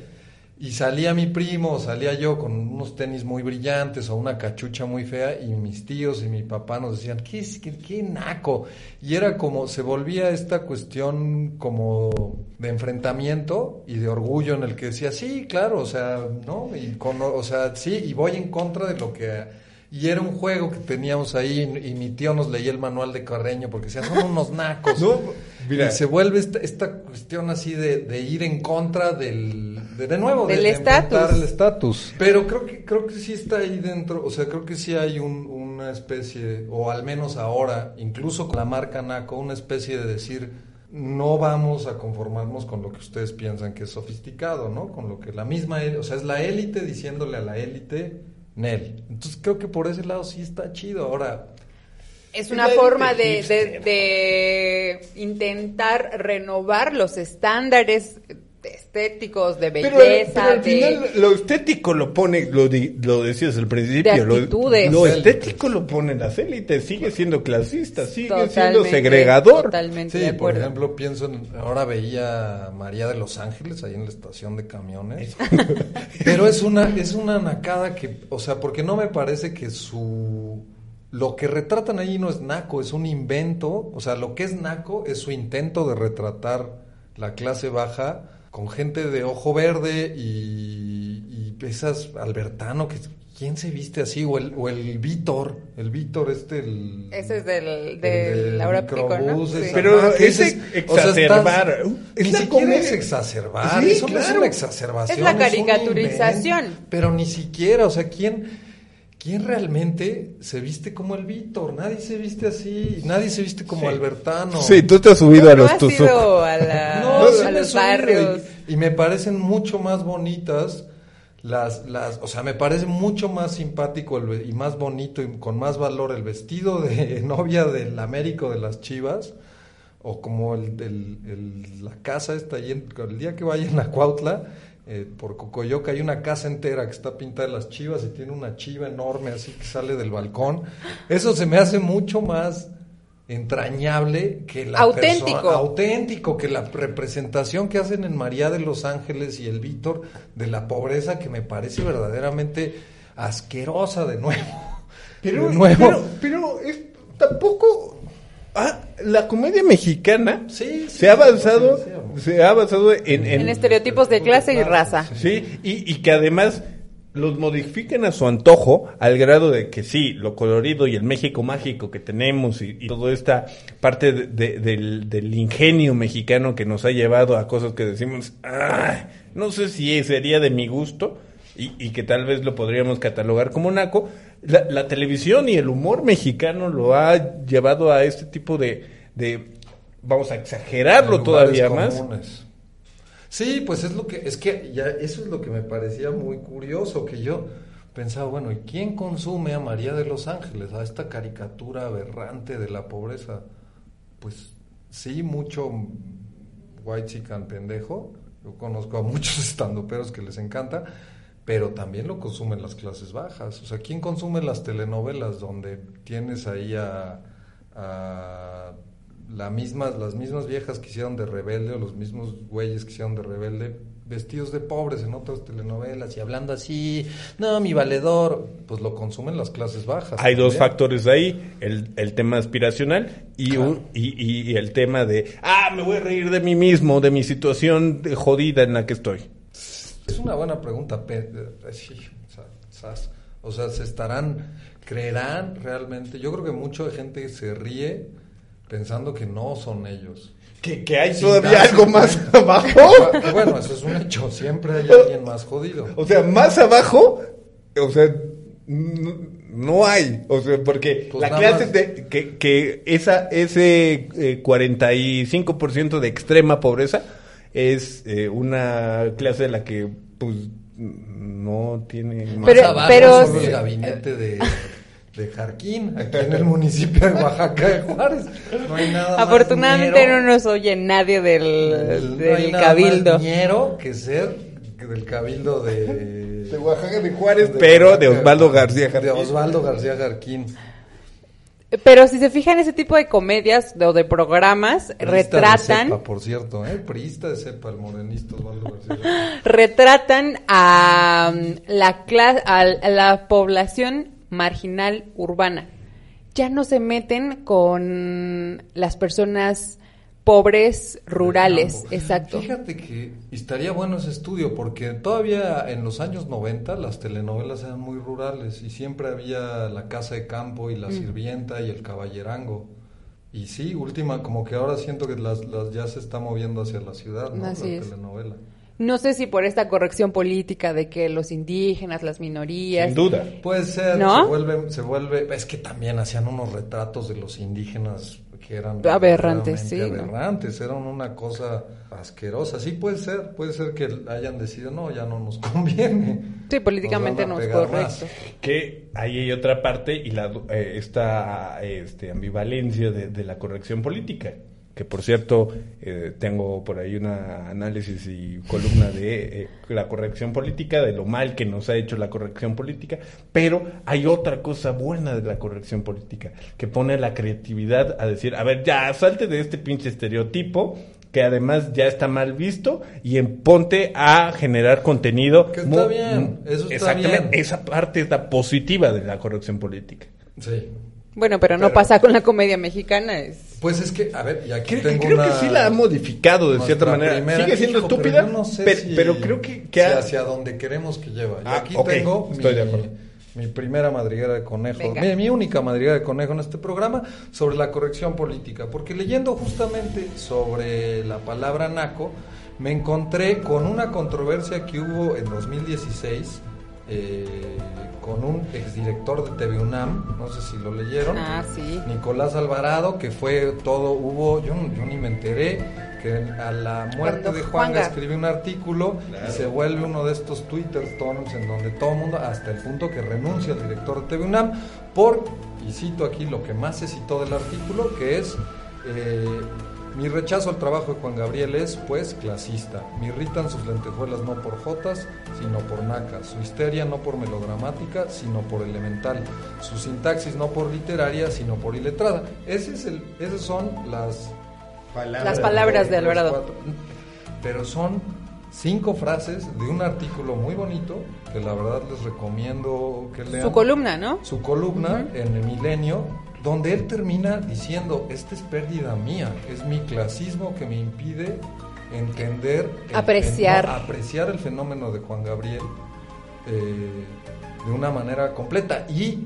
y salía mi primo, salía yo con unos tenis muy brillantes o una cachucha muy fea y mis tíos y mi papá nos decían, ¿qué, qué, qué naco? Y era como, se volvía esta cuestión como de enfrentamiento y de orgullo en el que decía, sí, claro, o sea, ¿no? Y con, o sea, sí, y voy en contra de lo que... Y era un juego que teníamos ahí y mi tío nos leía el manual de Carreño porque decía, son unos nacos. No, mira. Y se vuelve esta, esta cuestión así de, de ir en contra del, de, de nuevo, de- Del de estatus. enfrentar el estatus. Pero creo que, creo que sí está ahí dentro, o sea, creo que sí hay un- una especie, o al menos ahora, incluso con la marca NACO, una especie de decir, no vamos a conformarnos con lo que ustedes piensan que es sofisticado, ¿no? Con lo que la misma, o sea, es la élite diciéndole a la élite, Nel. Entonces creo que por ese lado sí está chido. Ahora, Es una forma de intentar renovar los estándares estéticos de belleza, pero al de... final lo estético lo pone, lo, di- lo decías al principio, De lo, actitudes. lo Élites. estético lo ponen las élites, sigue siendo clasista, sigue siendo segregador. Totalmente Sí, de por ejemplo, pienso en, ahora veía a María de Los Ángeles ahí en la estación de camiones. Pero es una, es una nacada que, o sea, porque no me parece que su, lo que retratan ahí no es naco, es un invento, o sea, lo que es naco es su intento de retratar la clase baja con gente de ojo verde y, y esas Albertano que ¿quién se viste así? O el, o el Víctor, el Víctor este, el... Ese es del, el de Laura Pico, ¿no? microbús, Sí. esa- Pero es o sea, exacerbar. estás- Ni siquiera es exacerbar, Sí, eso no es una exacerbación. Es la un caricaturización. invento, pero ni siquiera, o sea, ¿quién, ¿quién realmente se viste como el Víctor? Nadie se viste así, nadie se viste como Sí. Albertano. Sí, tú te has subido a ¿No los has Tuzuc. ido a, la- No, sí a los barrios? Y, y me parecen mucho más bonitas las, las, o sea, me parece mucho más simpático el y más bonito y con más valor el vestido de novia del Américo de las Chivas o como el, el- el- la casa está el día que vayan a Cuautla, eh, por Cocoyoca hay una casa entera que está pintada de las chivas y tiene una chiva enorme así que sale del balcón. Eso se me hace mucho más entrañable que la Auténtico. persona- auténtico que la representación que hacen en María de los Ángeles y el Víctor de la pobreza que me parece verdaderamente asquerosa de nuevo. Pero, de nuevo. pero, pero es, tampoco. Ah, la comedia mexicana Sí, sí, se ha avanzado. Se ha avanzado en, en- En estereotipos de clase y raza. sí, y, y que además los modifican a su antojo al grado de que sí, lo colorido y el México mágico que tenemos y, y toda esta parte de- de- del, del ingenio mexicano que nos ha llevado a cosas que decimos, "Ay, no sé si sería de mi gusto y, y que tal vez lo podríamos catalogar como naco. La, la televisión y el humor mexicano lo ha llevado a este tipo de, de vamos a exagerarlo todavía más. Sí, pues es lo que, es que ya eso es lo que me parecía muy curioso, que yo pensaba, bueno, ¿y quién consume a María de los Ángeles, a esta caricatura aberrante de la pobreza? Pues sí, mucho white chican pendejo, yo conozco a muchos estandoperos que les encanta, pero también lo consumen las clases bajas. O sea, ¿quién consume las telenovelas donde tienes ahí a, a la misma, las mismas viejas que hicieron de rebelde o los mismos güeyes que hicieron de rebelde vestidos de pobres en otras telenovelas y hablando así, no, mi valedor, pues lo consumen las clases bajas. Hay dos factores ahí, el, el tema aspiracional y, Claro. un, y, y- y el tema de, ah, me voy a reír de mí mismo, de mi situación de jodida en la que estoy. Es una buena pregunta. eh. O sea, se estarán, creerán realmente. Yo creo que mucha gente se ríe pensando que no son ellos. Que, que hay Sin todavía algo más cuenta. abajo. Bueno, eso es un hecho. Siempre hay alguien más jodido. O sea, más abajo, o sea, no hay. O sea, porque Pues la clase más. de, que, que esa, ese eh, 45% de extrema pobreza es eh, una clase de la que, pues, no tiene más. Pero- abajo, pero- solo el gabinete de, de Jarquín, aquí en el municipio de Oaxaca de Juárez. No hay nada más Afortunadamente ñero. no nos oye nadie del, El- no hay del nada cabildo. más que ser del cabildo de... de Oaxaca de Juárez, de pero de Osvaldo García De Jarquín. Osvaldo García Jarquín. Pero si se fijan, ese tipo de comedias o de programas Priista de retratan, cepa, por cierto, ¿eh? Priista de cepa, el morenista Osvaldo García retratan a um, la cla- a la población marginal urbana. Ya no se meten con las personas pobres rurales, exacto. Fíjate que estaría bueno ese estudio porque todavía en los años 90 las telenovelas eran muy rurales y siempre había la casa de campo y Mm. la sirvienta y el caballerango. Y sí, última, como que ahora siento que las, las ya se está moviendo hacia la ciudad, ¿no? Así la es. telenovela. No sé si por esta corrección política de que los indígenas, las minorías, Sin duda. Puede ser, ¿No? se vuelve, se vuelve, es que también hacían unos retratos de los indígenas que eran Aberrantes, sí, ¿no? aberrantes, eran una cosa asquerosa. Sí puede ser, puede ser que hayan decidido, no, ya no nos conviene. Sí, políticamente Nos no es a pegar más". correcto. Que ahí hay otra parte y la, eh, esta este, ambivalencia de, de la corrección política. Que por cierto, eh, tengo por ahí una análisis y columna de eh, la corrección política, de lo mal que nos ha hecho la corrección política, pero hay otra cosa buena de la corrección política, que pone la creatividad a decir, a ver, ya salte de este pinche estereotipo, que además ya está mal visto, y en ponte a generar contenido. Que está bien, eso está Exactamente, bien. esa parte es la positiva de la corrección política. Sí. Bueno, pero no Pero- pasa con la comedia mexicana. Es... Pues es que, a ver, y aquí Creo, tengo creo una- que sí la ha modificado de cierta manera. primera- Sigue siendo Hijo, pero estúpida, yo no sé pero, si- pero creo que, que si ha- hacia donde queremos que lleva. Y Ah, aquí tengo estoy mi, de acuerdo. mi primera madriguera de conejo, mi, mi única madriguera de conejo en este programa, sobre la corrección política. Porque leyendo justamente sobre la palabra naco, me encontré con una controversia que hubo en 2016 eh, con un exdirector de TV UNAM, no sé si lo leyeron. Ah, sí. Nicolás Alvarado, que fue todo, hubo, yo, yo ni me enteré, que a la muerte Cuando de Juanga Juanga. escribe un artículo y se vuelve uno de estos Twitter tonos en donde todo el mundo, hasta el punto que renuncia el director de TV UNAM, por, y cito aquí lo que más se citó del artículo, que es... eh, mi rechazo al trabajo de Juan Gabriel es, pues, clasista. Me irritan sus lentejuelas no por jotas, sino por nacas. Su histeria no por melodramática, sino por elemental. Su sintaxis no por literaria, sino por iletrada. Ese es el, esas son las Las palabras de Alvarado. cuatro. Pero son cinco frases de un artículo muy bonito que la verdad les recomiendo que lean Su columna, ¿no? su columna en el milenio, donde él termina diciendo, esta es pérdida mía, es mi clasismo que me impide entender, el Apreciar. fenó- apreciar el fenómeno de Juan Gabriel eh, de una manera completa. Y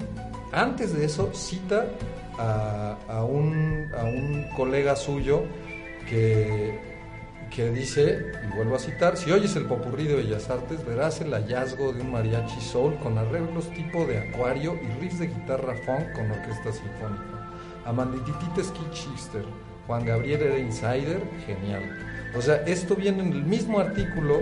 antes de eso cita a, a un, a un colega suyo que que dice, y vuelvo a citar, si oyes el popurrí de Bellas Artes, verás el hallazgo de un mariachi soul con arreglos tipo de acuario y riffs de guitarra funk con orquesta sinfónica. Amandititita Ski Chister, Juan Gabriel era insider, genial. O sea, esto viene en el mismo artículo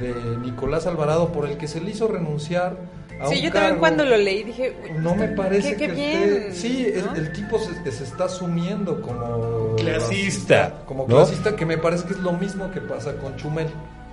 de Nicolás Alvarado por el que se le hizo renunciar a Sí, un yo también cuando lo leí dije, "Uy, No me parece qué, que bien. esté- sí, el- ¿no? el, tipo se, se está asumiendo como Clasista, como ¿no? clasista, que me parece que es lo mismo que pasa con Chumel.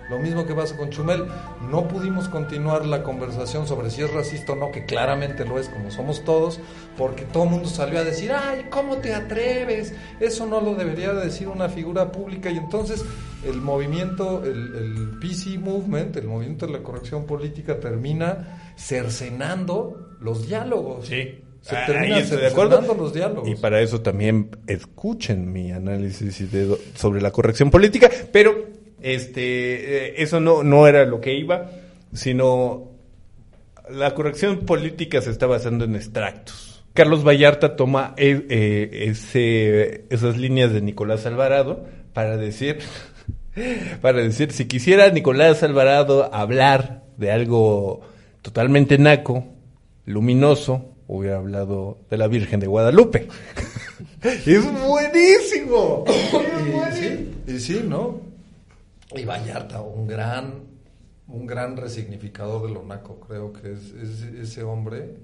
Lo mismo que pasa con Chumel. No pudimos continuar la conversación sobre si es racista o no, que claramente lo es, como somos todos, porque todo el mundo salió a decir, ay, ¿cómo te atreves? Eso no lo debería de decir una figura pública. Y entonces el movimiento, el, el PC Movement, el movimiento de la corrección política, termina cercenando los diálogos. Sí. Se Ah, termina estoy de acuerdo. los diálogos. Y para eso también escuchen mi análisis de- sobre la corrección política, pero este eh, eso no, no era lo que iba, sino la corrección política se está basando en extractos. Carlos Vallarta toma eh, eh, ese, esas líneas de Nicolás Alvarado para decir, para decir, si quisiera Nicolás Alvarado hablar de algo totalmente naco, luminoso, hubiera hablado de la Virgen de Guadalupe. es buenísimo. y, sí, y sí, ¿no? Y Vallarta, un gran, un gran resignificador de lo naco, creo que es, es ese hombre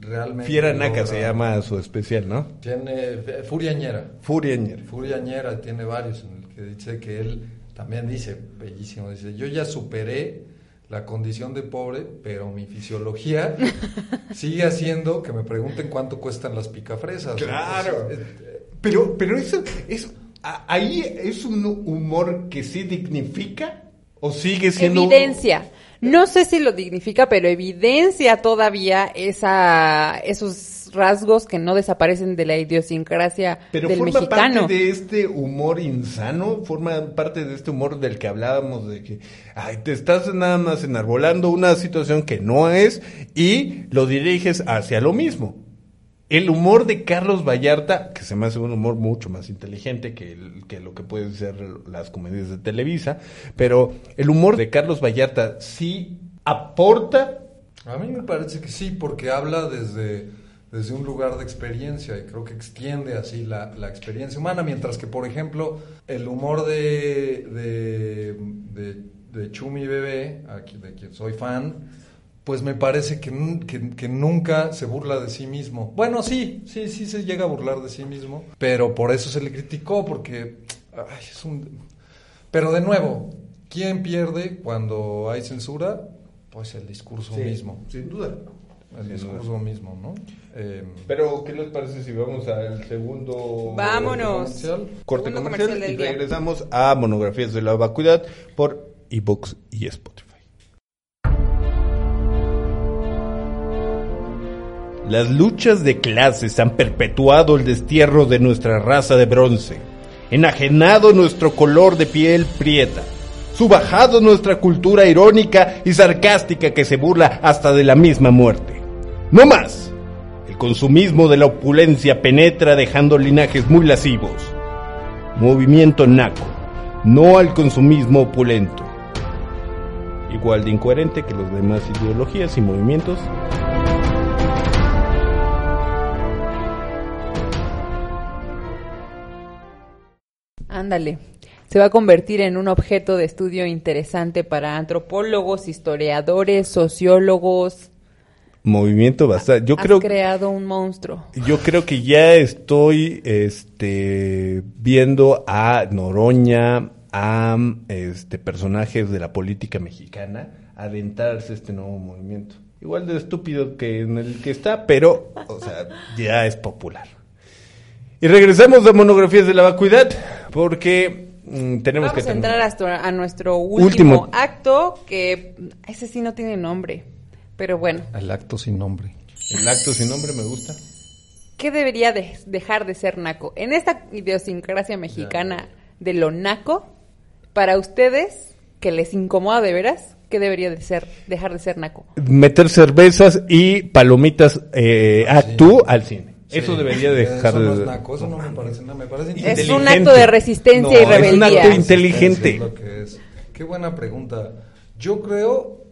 realmente. Fiera Naca logra- se llama su especial, ¿no? Tiene eh, Furiañera. Furiañer. Furiañera tiene varios en el que dice que él también dice, bellísimo, dice, yo ya superé la condición de pobre, pero mi fisiología sigue haciendo que me pregunten cuánto cuestan las picafresas. Claro. Entonces, eh, Pero, pero eso, es, a- ahí es un humor que sí dignifica o sigue siendo Evidencia. No sé si lo dignifica, pero evidencia todavía esa, esos rasgos que no desaparecen de la idiosincrasia Pero del forma mexicano. parte de este humor insano, forma parte de este humor del que hablábamos, de que ay, te estás nada más enarbolando una situación que no es y lo diriges hacia lo mismo. El humor de Carlos Vallarta, que se me hace un humor mucho más inteligente que, el- que lo que pueden ser las comedias de Televisa, pero el humor de Carlos Vallarta sí aporta. A mí me parece que sí, porque habla desde, desde un lugar de experiencia y creo que extiende así la, la experiencia humana, mientras que, por ejemplo, el humor de, de, de, de Chumi Bebé, aquí- de quien soy fan, pues me parece que, que, que nunca se burla de sí mismo. Bueno, sí, sí, sí se llega a burlar de sí mismo, pero por eso se le criticó, porque ay, es un... Pero de nuevo, ¿quién pierde cuando hay censura? Pues el discurso mismo. Sin duda. El discurso mismo, ¿no? Eh, Pero, ¿qué les parece si vamos al segundo Vámonos. comercial? corte Segundo comercial, y regresamos a Monografías de la Vacuidad por iBox y Spotify? Las luchas de clases han perpetuado el destierro de nuestra raza de bronce, enajenado nuestro color de piel prieta, subajado nuestra cultura irónica y sarcástica que se burla hasta de la misma muerte. No más. El consumismo de la opulencia penetra dejando linajes muy lascivos. Movimiento naco. No al consumismo opulento. Igual de incoherente que los demás ideologías y movimientos. Ándale. Se va a convertir en un objeto de estudio interesante para antropólogos, historiadores, sociólogos. Movimiento bastante. Yo Has creo creado un monstruo. Yo creo que ya estoy este, viendo a Noroña, a este, personajes de la política mexicana adentrarse este nuevo movimiento. Igual de estúpido que en el que está, pero, o sea, ya es popular. Y regresamos a monografías de la vacuidad, porque mm, tenemos Vamos que a entrar hasta a nuestro último, Último. acto, que ese sí no tiene nombre. Pero bueno, El acto sin nombre. El acto sin nombre me gusta. ¿qué debería de- dejar de ser naco? En esta idiosincrasia mexicana de lo naco, para ustedes, que les incomoda de veras, ¿qué debería de ser, dejar de ser naco? Meter cervezas y palomitas eh, actú al cine. Eso debería dejar Eso no de... es naco, eso no me parece nada, me parece Es un acto de resistencia y No, es un rebeldía. acto inteligente. Es lo que es. Qué buena pregunta. Yo creo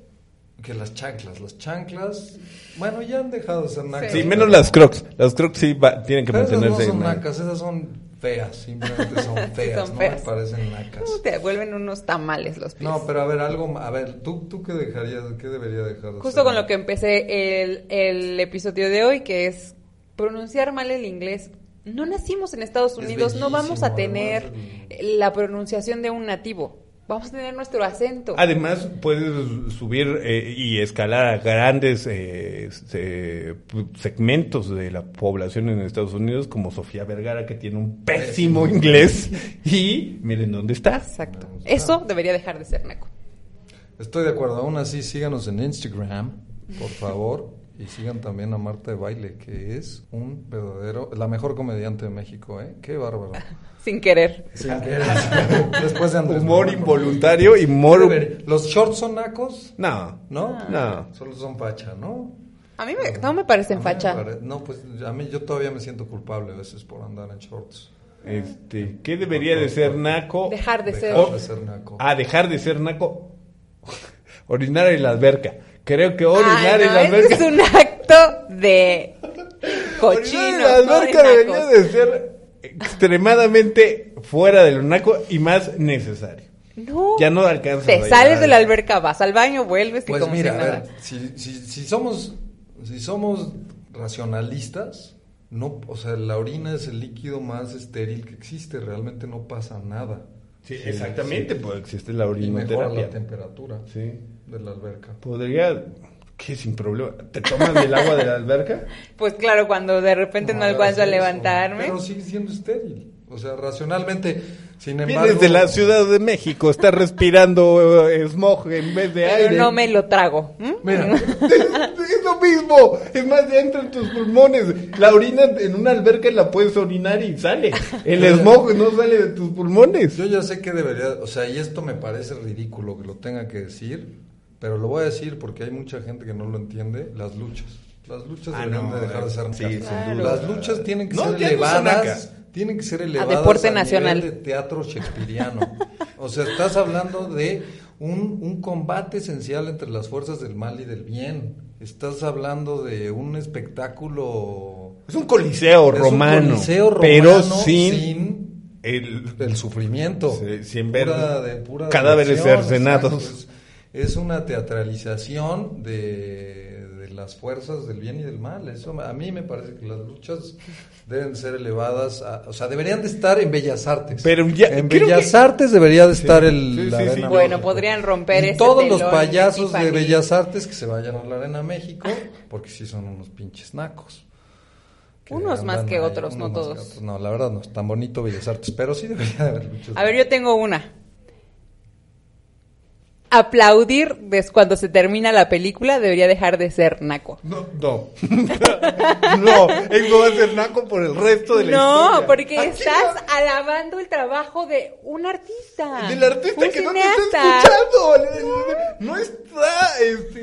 que las chanclas, las chanclas, bueno, ya han dejado de ser nacas. Sí, menos las crocs. Las crocs sí va- tienen que Pero esas no mantenerse. son en- nacas, esas son feas, simplemente son feas, Son no feas. me parecen nacas. Te vuelven unos tamales los pies. No, pero a ver, algo, a ver, ¿tú, tú qué dejarías, qué debería dejar de Justo ser con lo que empecé el, el episodio de hoy, que es pronunciar mal el inglés. No nacimos en Estados Es Unidos, no vamos a tener además, la pronunciación de un nativo. Vamos a tener nuestro acento. Además, puedes subir eh, y escalar a grandes eh, segmentos de la población en Estados Unidos, como Sofía Vergara, que tiene un pésimo inglés. Y miren dónde está. Exacto. Eso debería dejar de ser naco. Estoy de acuerdo, aún así síganos en Instagram, por favor, y sigan también a Marta de Baile, que es un verdadero, la mejor comediante de México, ¿eh? Qué bárbaro. Sin querer. Sin querer. Después de Andrés Humor involuntario y humor... ¿Los shorts son nacos? No. ¿No? No. Solo son facha, ¿no? A mí me- no me parecen me facha. pare- No, pues a mí yo todavía me siento culpable a veces por andar en shorts. Este, ¿Qué debería de ser naco? Dejar de ser. Dejar de ser naco. A dejar de ser naco. Orinar en la alberca. Creo que orinar Ay, en no, la alberca. es un acto de cochino. Orinar en la no de alberca debería nacos. de ser extremadamente fuera de lo naco y más necesario. No. Ya no alcanzas a Te sales de la alberca, vas al baño, vuelves y Pues como mira, si a ver, si, si, si somos si somos racionalistas, no, o sea, la orina es el líquido más estéril que existe, realmente no pasa nada. Sí, exactamente, pues existe la Y mejora la temperatura Sí. De la alberca. Podría, que sin problema. ¿Te tomas del agua de la alberca? Pues claro, cuando de repente no, hagas alcanzo a levantarme. Pero sigue siendo estéril. O sea, racionalmente, sin embargo... Vienes de la Ciudad de México, estás respirando eh, smog en vez de pero aire. no me lo trago. Mira, Es lo mismo, es más, ya entra en tus pulmones. La orina en una alberca la puedes orinar y sale. El smog no sale de tus pulmones. Yo ya sé que debería, o sea, y esto me parece ridículo que lo tenga que decir, pero lo voy a decir porque hay mucha gente que no lo entiende, las luchas. Las luchas Ah, deberían no, de dejar de ser sí, Claro. duda. Las luchas tienen que No, ser elevadas, tienen que ser elevadas deporte al nacional. nivel de teatro shakespeariano. o sea, estás hablando de un, un combate esencial entre las fuerzas del mal y del bien. Estás hablando de un espectáculo Es un coliseo Es un romano. coliseo romano pero sin, sin el, el sufrimiento. Sí, sin ver Pura de- pura cadáveres cercenados. Es, una teatralización de, de las fuerzas del bien y del mal. Eso a mí me parece que las luchas deben ser elevadas, a- o sea, deberían de estar en Bellas Artes. Pero ya- en Bellas que- Artes debería de estar el sí, la sí, sí. Arena Bueno, México. podrían romper y ese todos los payasos de. Bellas Artes que se vayan a la Arena México, porque sí son unos pinches nacos. Unos más que ahí, otros, no todos. que otros. No, la verdad no es tan bonito Bellas Artes, pero sí debería de haber luchas. A ver, yo tengo una. Aplaudir des- cuando se termina la película debería dejar de ser naco. No, no. no, eso va a ser naco por el resto de la No, historia. porque Aquí estás alabando el trabajo de un artista. Del artista un que no te está escuchando. No está este,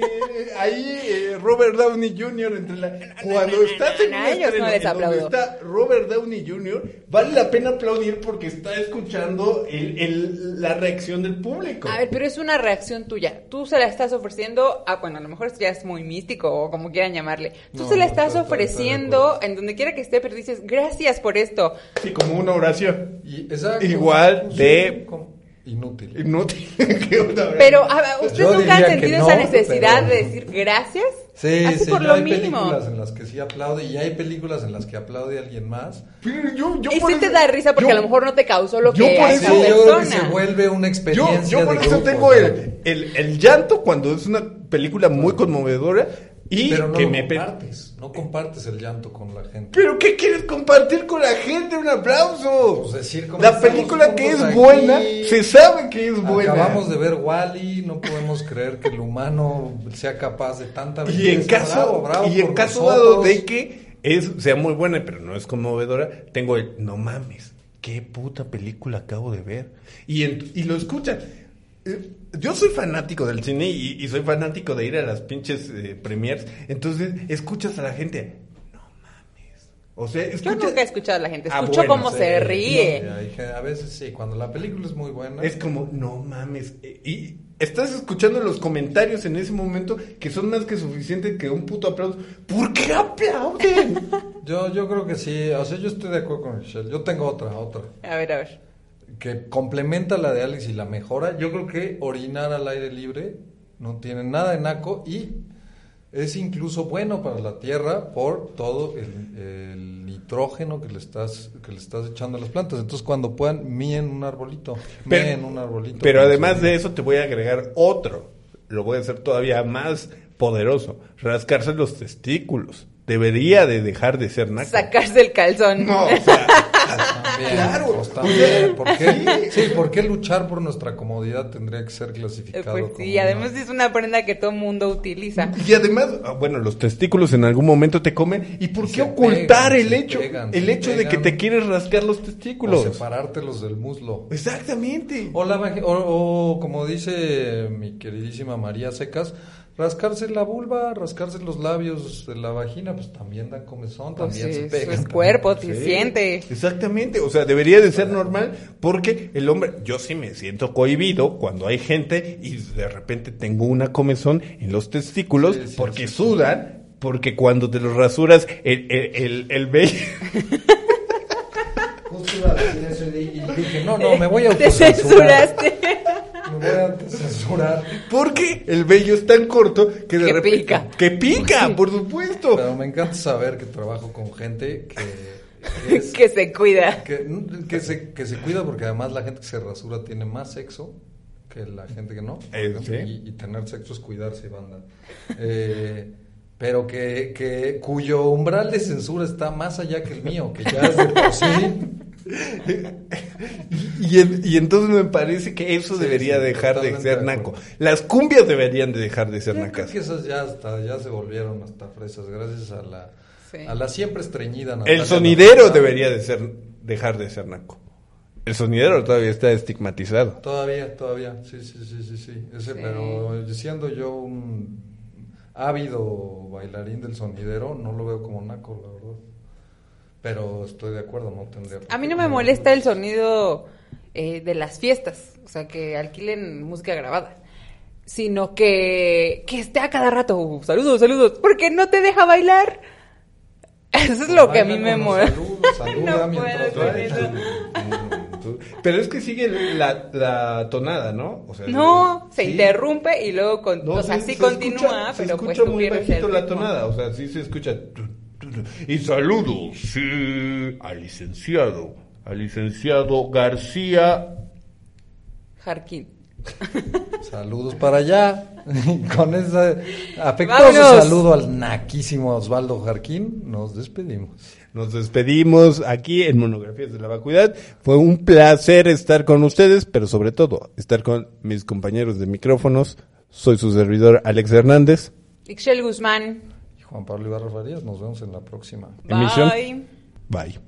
ahí eh, Robert Downey Jr. entre la cuando no, estás no, en no, un a ellos estreno no donde está Robert Downey Jr. vale la pena aplaudir porque está escuchando el, el- la reacción del público. A ver, pero es una reacción tuya. Tú se la estás ofreciendo a, bueno, a lo mejor esto ya es muy místico o como quieran llamarle. Tú No, se la estás ofreciendo en donde quiera que esté, pero dices, gracias por esto. Sí, como una oración. Y, exacto. Igual de- como- Inútil. Inútil. ¿Qué otra oración? Pero, a ver, ¿ustedes Yo nunca que sentido no, esa necesidad pero- de decir gracias? Sí, Así sí, por lo hay mínimo. películas en las que sí aplaude y hay películas en las que aplaude alguien más. Pero yo, yo Y sí te da risa porque yo- a lo mejor no te causó lo yo que por a eso- esa creo que persona. se vuelve una Yo, experiencia yo por de eso grupo, tengo el, el, el llanto cuando es una película muy conmovedora y Pero no que lo me... compartes, no compartes el llanto con la gente. ¿Pero qué quieres compartir con la gente? Un aplauso. Pues decir la película que es aquí. buena, se sabe que es buena. Acabamos de ver Wally, no podemos creer que el humano sea capaz de tanta Y en belleza. caso, Bravo, bravo y en caso nosotros. dado de que es, sea muy buena, pero no es conmovedora, tengo el, no mames, qué puta película acabo de ver. Y, en- y lo escuchan. Eh, Yo soy fanático del cine y, y soy fanático de ir a las pinches eh, premiers. Entonces, escuchas a la gente, no mames. O sea, Yo escuchas... nunca he escuchado a la gente. Ah, Escucho bueno, cómo Sí, se no, ríe. que- a veces sí, cuando la película es muy buena. Es como, no mames. eh, Y estás escuchando los comentarios en ese momento que son más que suficientes que un puto aplauso. ¿Por qué aplauden? Yo, yo creo que sí, o sea, yo estoy de acuerdo con Michelle. Yo tengo otra, otra. A ver, a ver. Que complementa la de Alex y la mejora. Yo creo que orinar al aire libre no tiene nada de naco y es incluso bueno para la tierra por todo el, el nitrógeno que le estás que le estás echando a las plantas. Entonces cuando puedan mien un arbolito, Pero- mien un arbolito. Pero además de eso te voy a agregar otro. Lo voy a hacer todavía más poderoso. Rascarse los testículos. Debería de dejar de ser naco. Sacarse el calzón. No, o sea, También, claro. pues, también. ¿Por qué? Sí, ¿por qué luchar por nuestra comodidad tendría que ser clasificado Pues como una- además es una prenda que todo mundo utiliza. y además, ah, bueno, los testículos en algún momento te comen. ¿Y por Y qué ocultar pegan, el hecho? pegan, el hecho de que te quieres rascar los o testículos. separártelos del muslo. Exactamente. O, la o, o, como dice mi queridísima María Secas, rascarse la vulva, rascarse los labios de la vagina, pues también dan comezón, Pues también sí, se es- pegan. es cuerpo, Sí, se siente. Exactamente, o sea, debería de ser normal porque el hombre, yo sí me siento cohibido cuando hay gente y de repente tengo una comezón en los testículos Sí, sí, porque sí, sí. sudan, porque cuando te los rasuras el, el, el, el. Justo iba a decir eso y, dije, no, no, me voy a Te censuraste. Voy a autocensurar. Porque el vello es tan corto que de Que repente... pica. Que pica, por supuesto. Pero me encanta saber que trabajo con gente que, que es- que se cuida. que, que se, que se cuida porque además la gente que se rasura tiene más sexo que la gente que no. Eh, sí. y, y tener sexo es cuidarse, banda. Eh, pero que, que cuyo umbral de censura está más allá que el mío, que ya es de por sí. Y, en- y entonces me parece que eso Sí, debería sí, dejar de ser naco. Las cumbias deberían de dejar de ser Yo creo nacas. que esas ya hasta ya se volvieron hasta fresas gracias a la Sí. a la siempre estreñida Natalia El sonidero debería de ser dejar de ser naco. El sonidero todavía está estigmatizado. Todavía, todavía, sí, sí, sí, sí, sí. Ese, Sí. Pero siendo yo un ávido bailarín del sonidero, no lo veo como naco, la verdad. Pero estoy de acuerdo, no tendría... A mí no me molesta el sonido eh, de las fiestas, o sea, que alquilen música grabada, sino que, que esté a cada rato, "Uh, saludos, saludos, porque no te deja bailar. Eso es lo que a mí me molesta. saludos, saluda No mientras. Pero es que sigue la, la tonada, ¿no? O sea, No, se sí. interrumpe y luego, con, No, o sea, se- sí se continúa, escucha- se pero pues escucha tú muy bajito la tonada, o sea, sí se escucha. Y saludos, sí, al licenciado, al licenciado García. Jarquín. Saludos para allá. Con ese afectuoso Vámonos. saludo al naquísimo Osvaldo Jarquín, nos despedimos. Nos despedimos aquí en Monografías de la Vacuidad. Fue un placer estar con ustedes, pero sobre todo estar con mis compañeros de micrófonos. Soy su servidor Alex Hernández. Ixchel Guzmán. Y Juan Pablo Ibarra Farías, nos vemos en la próxima. Emisión. Bye. Bye.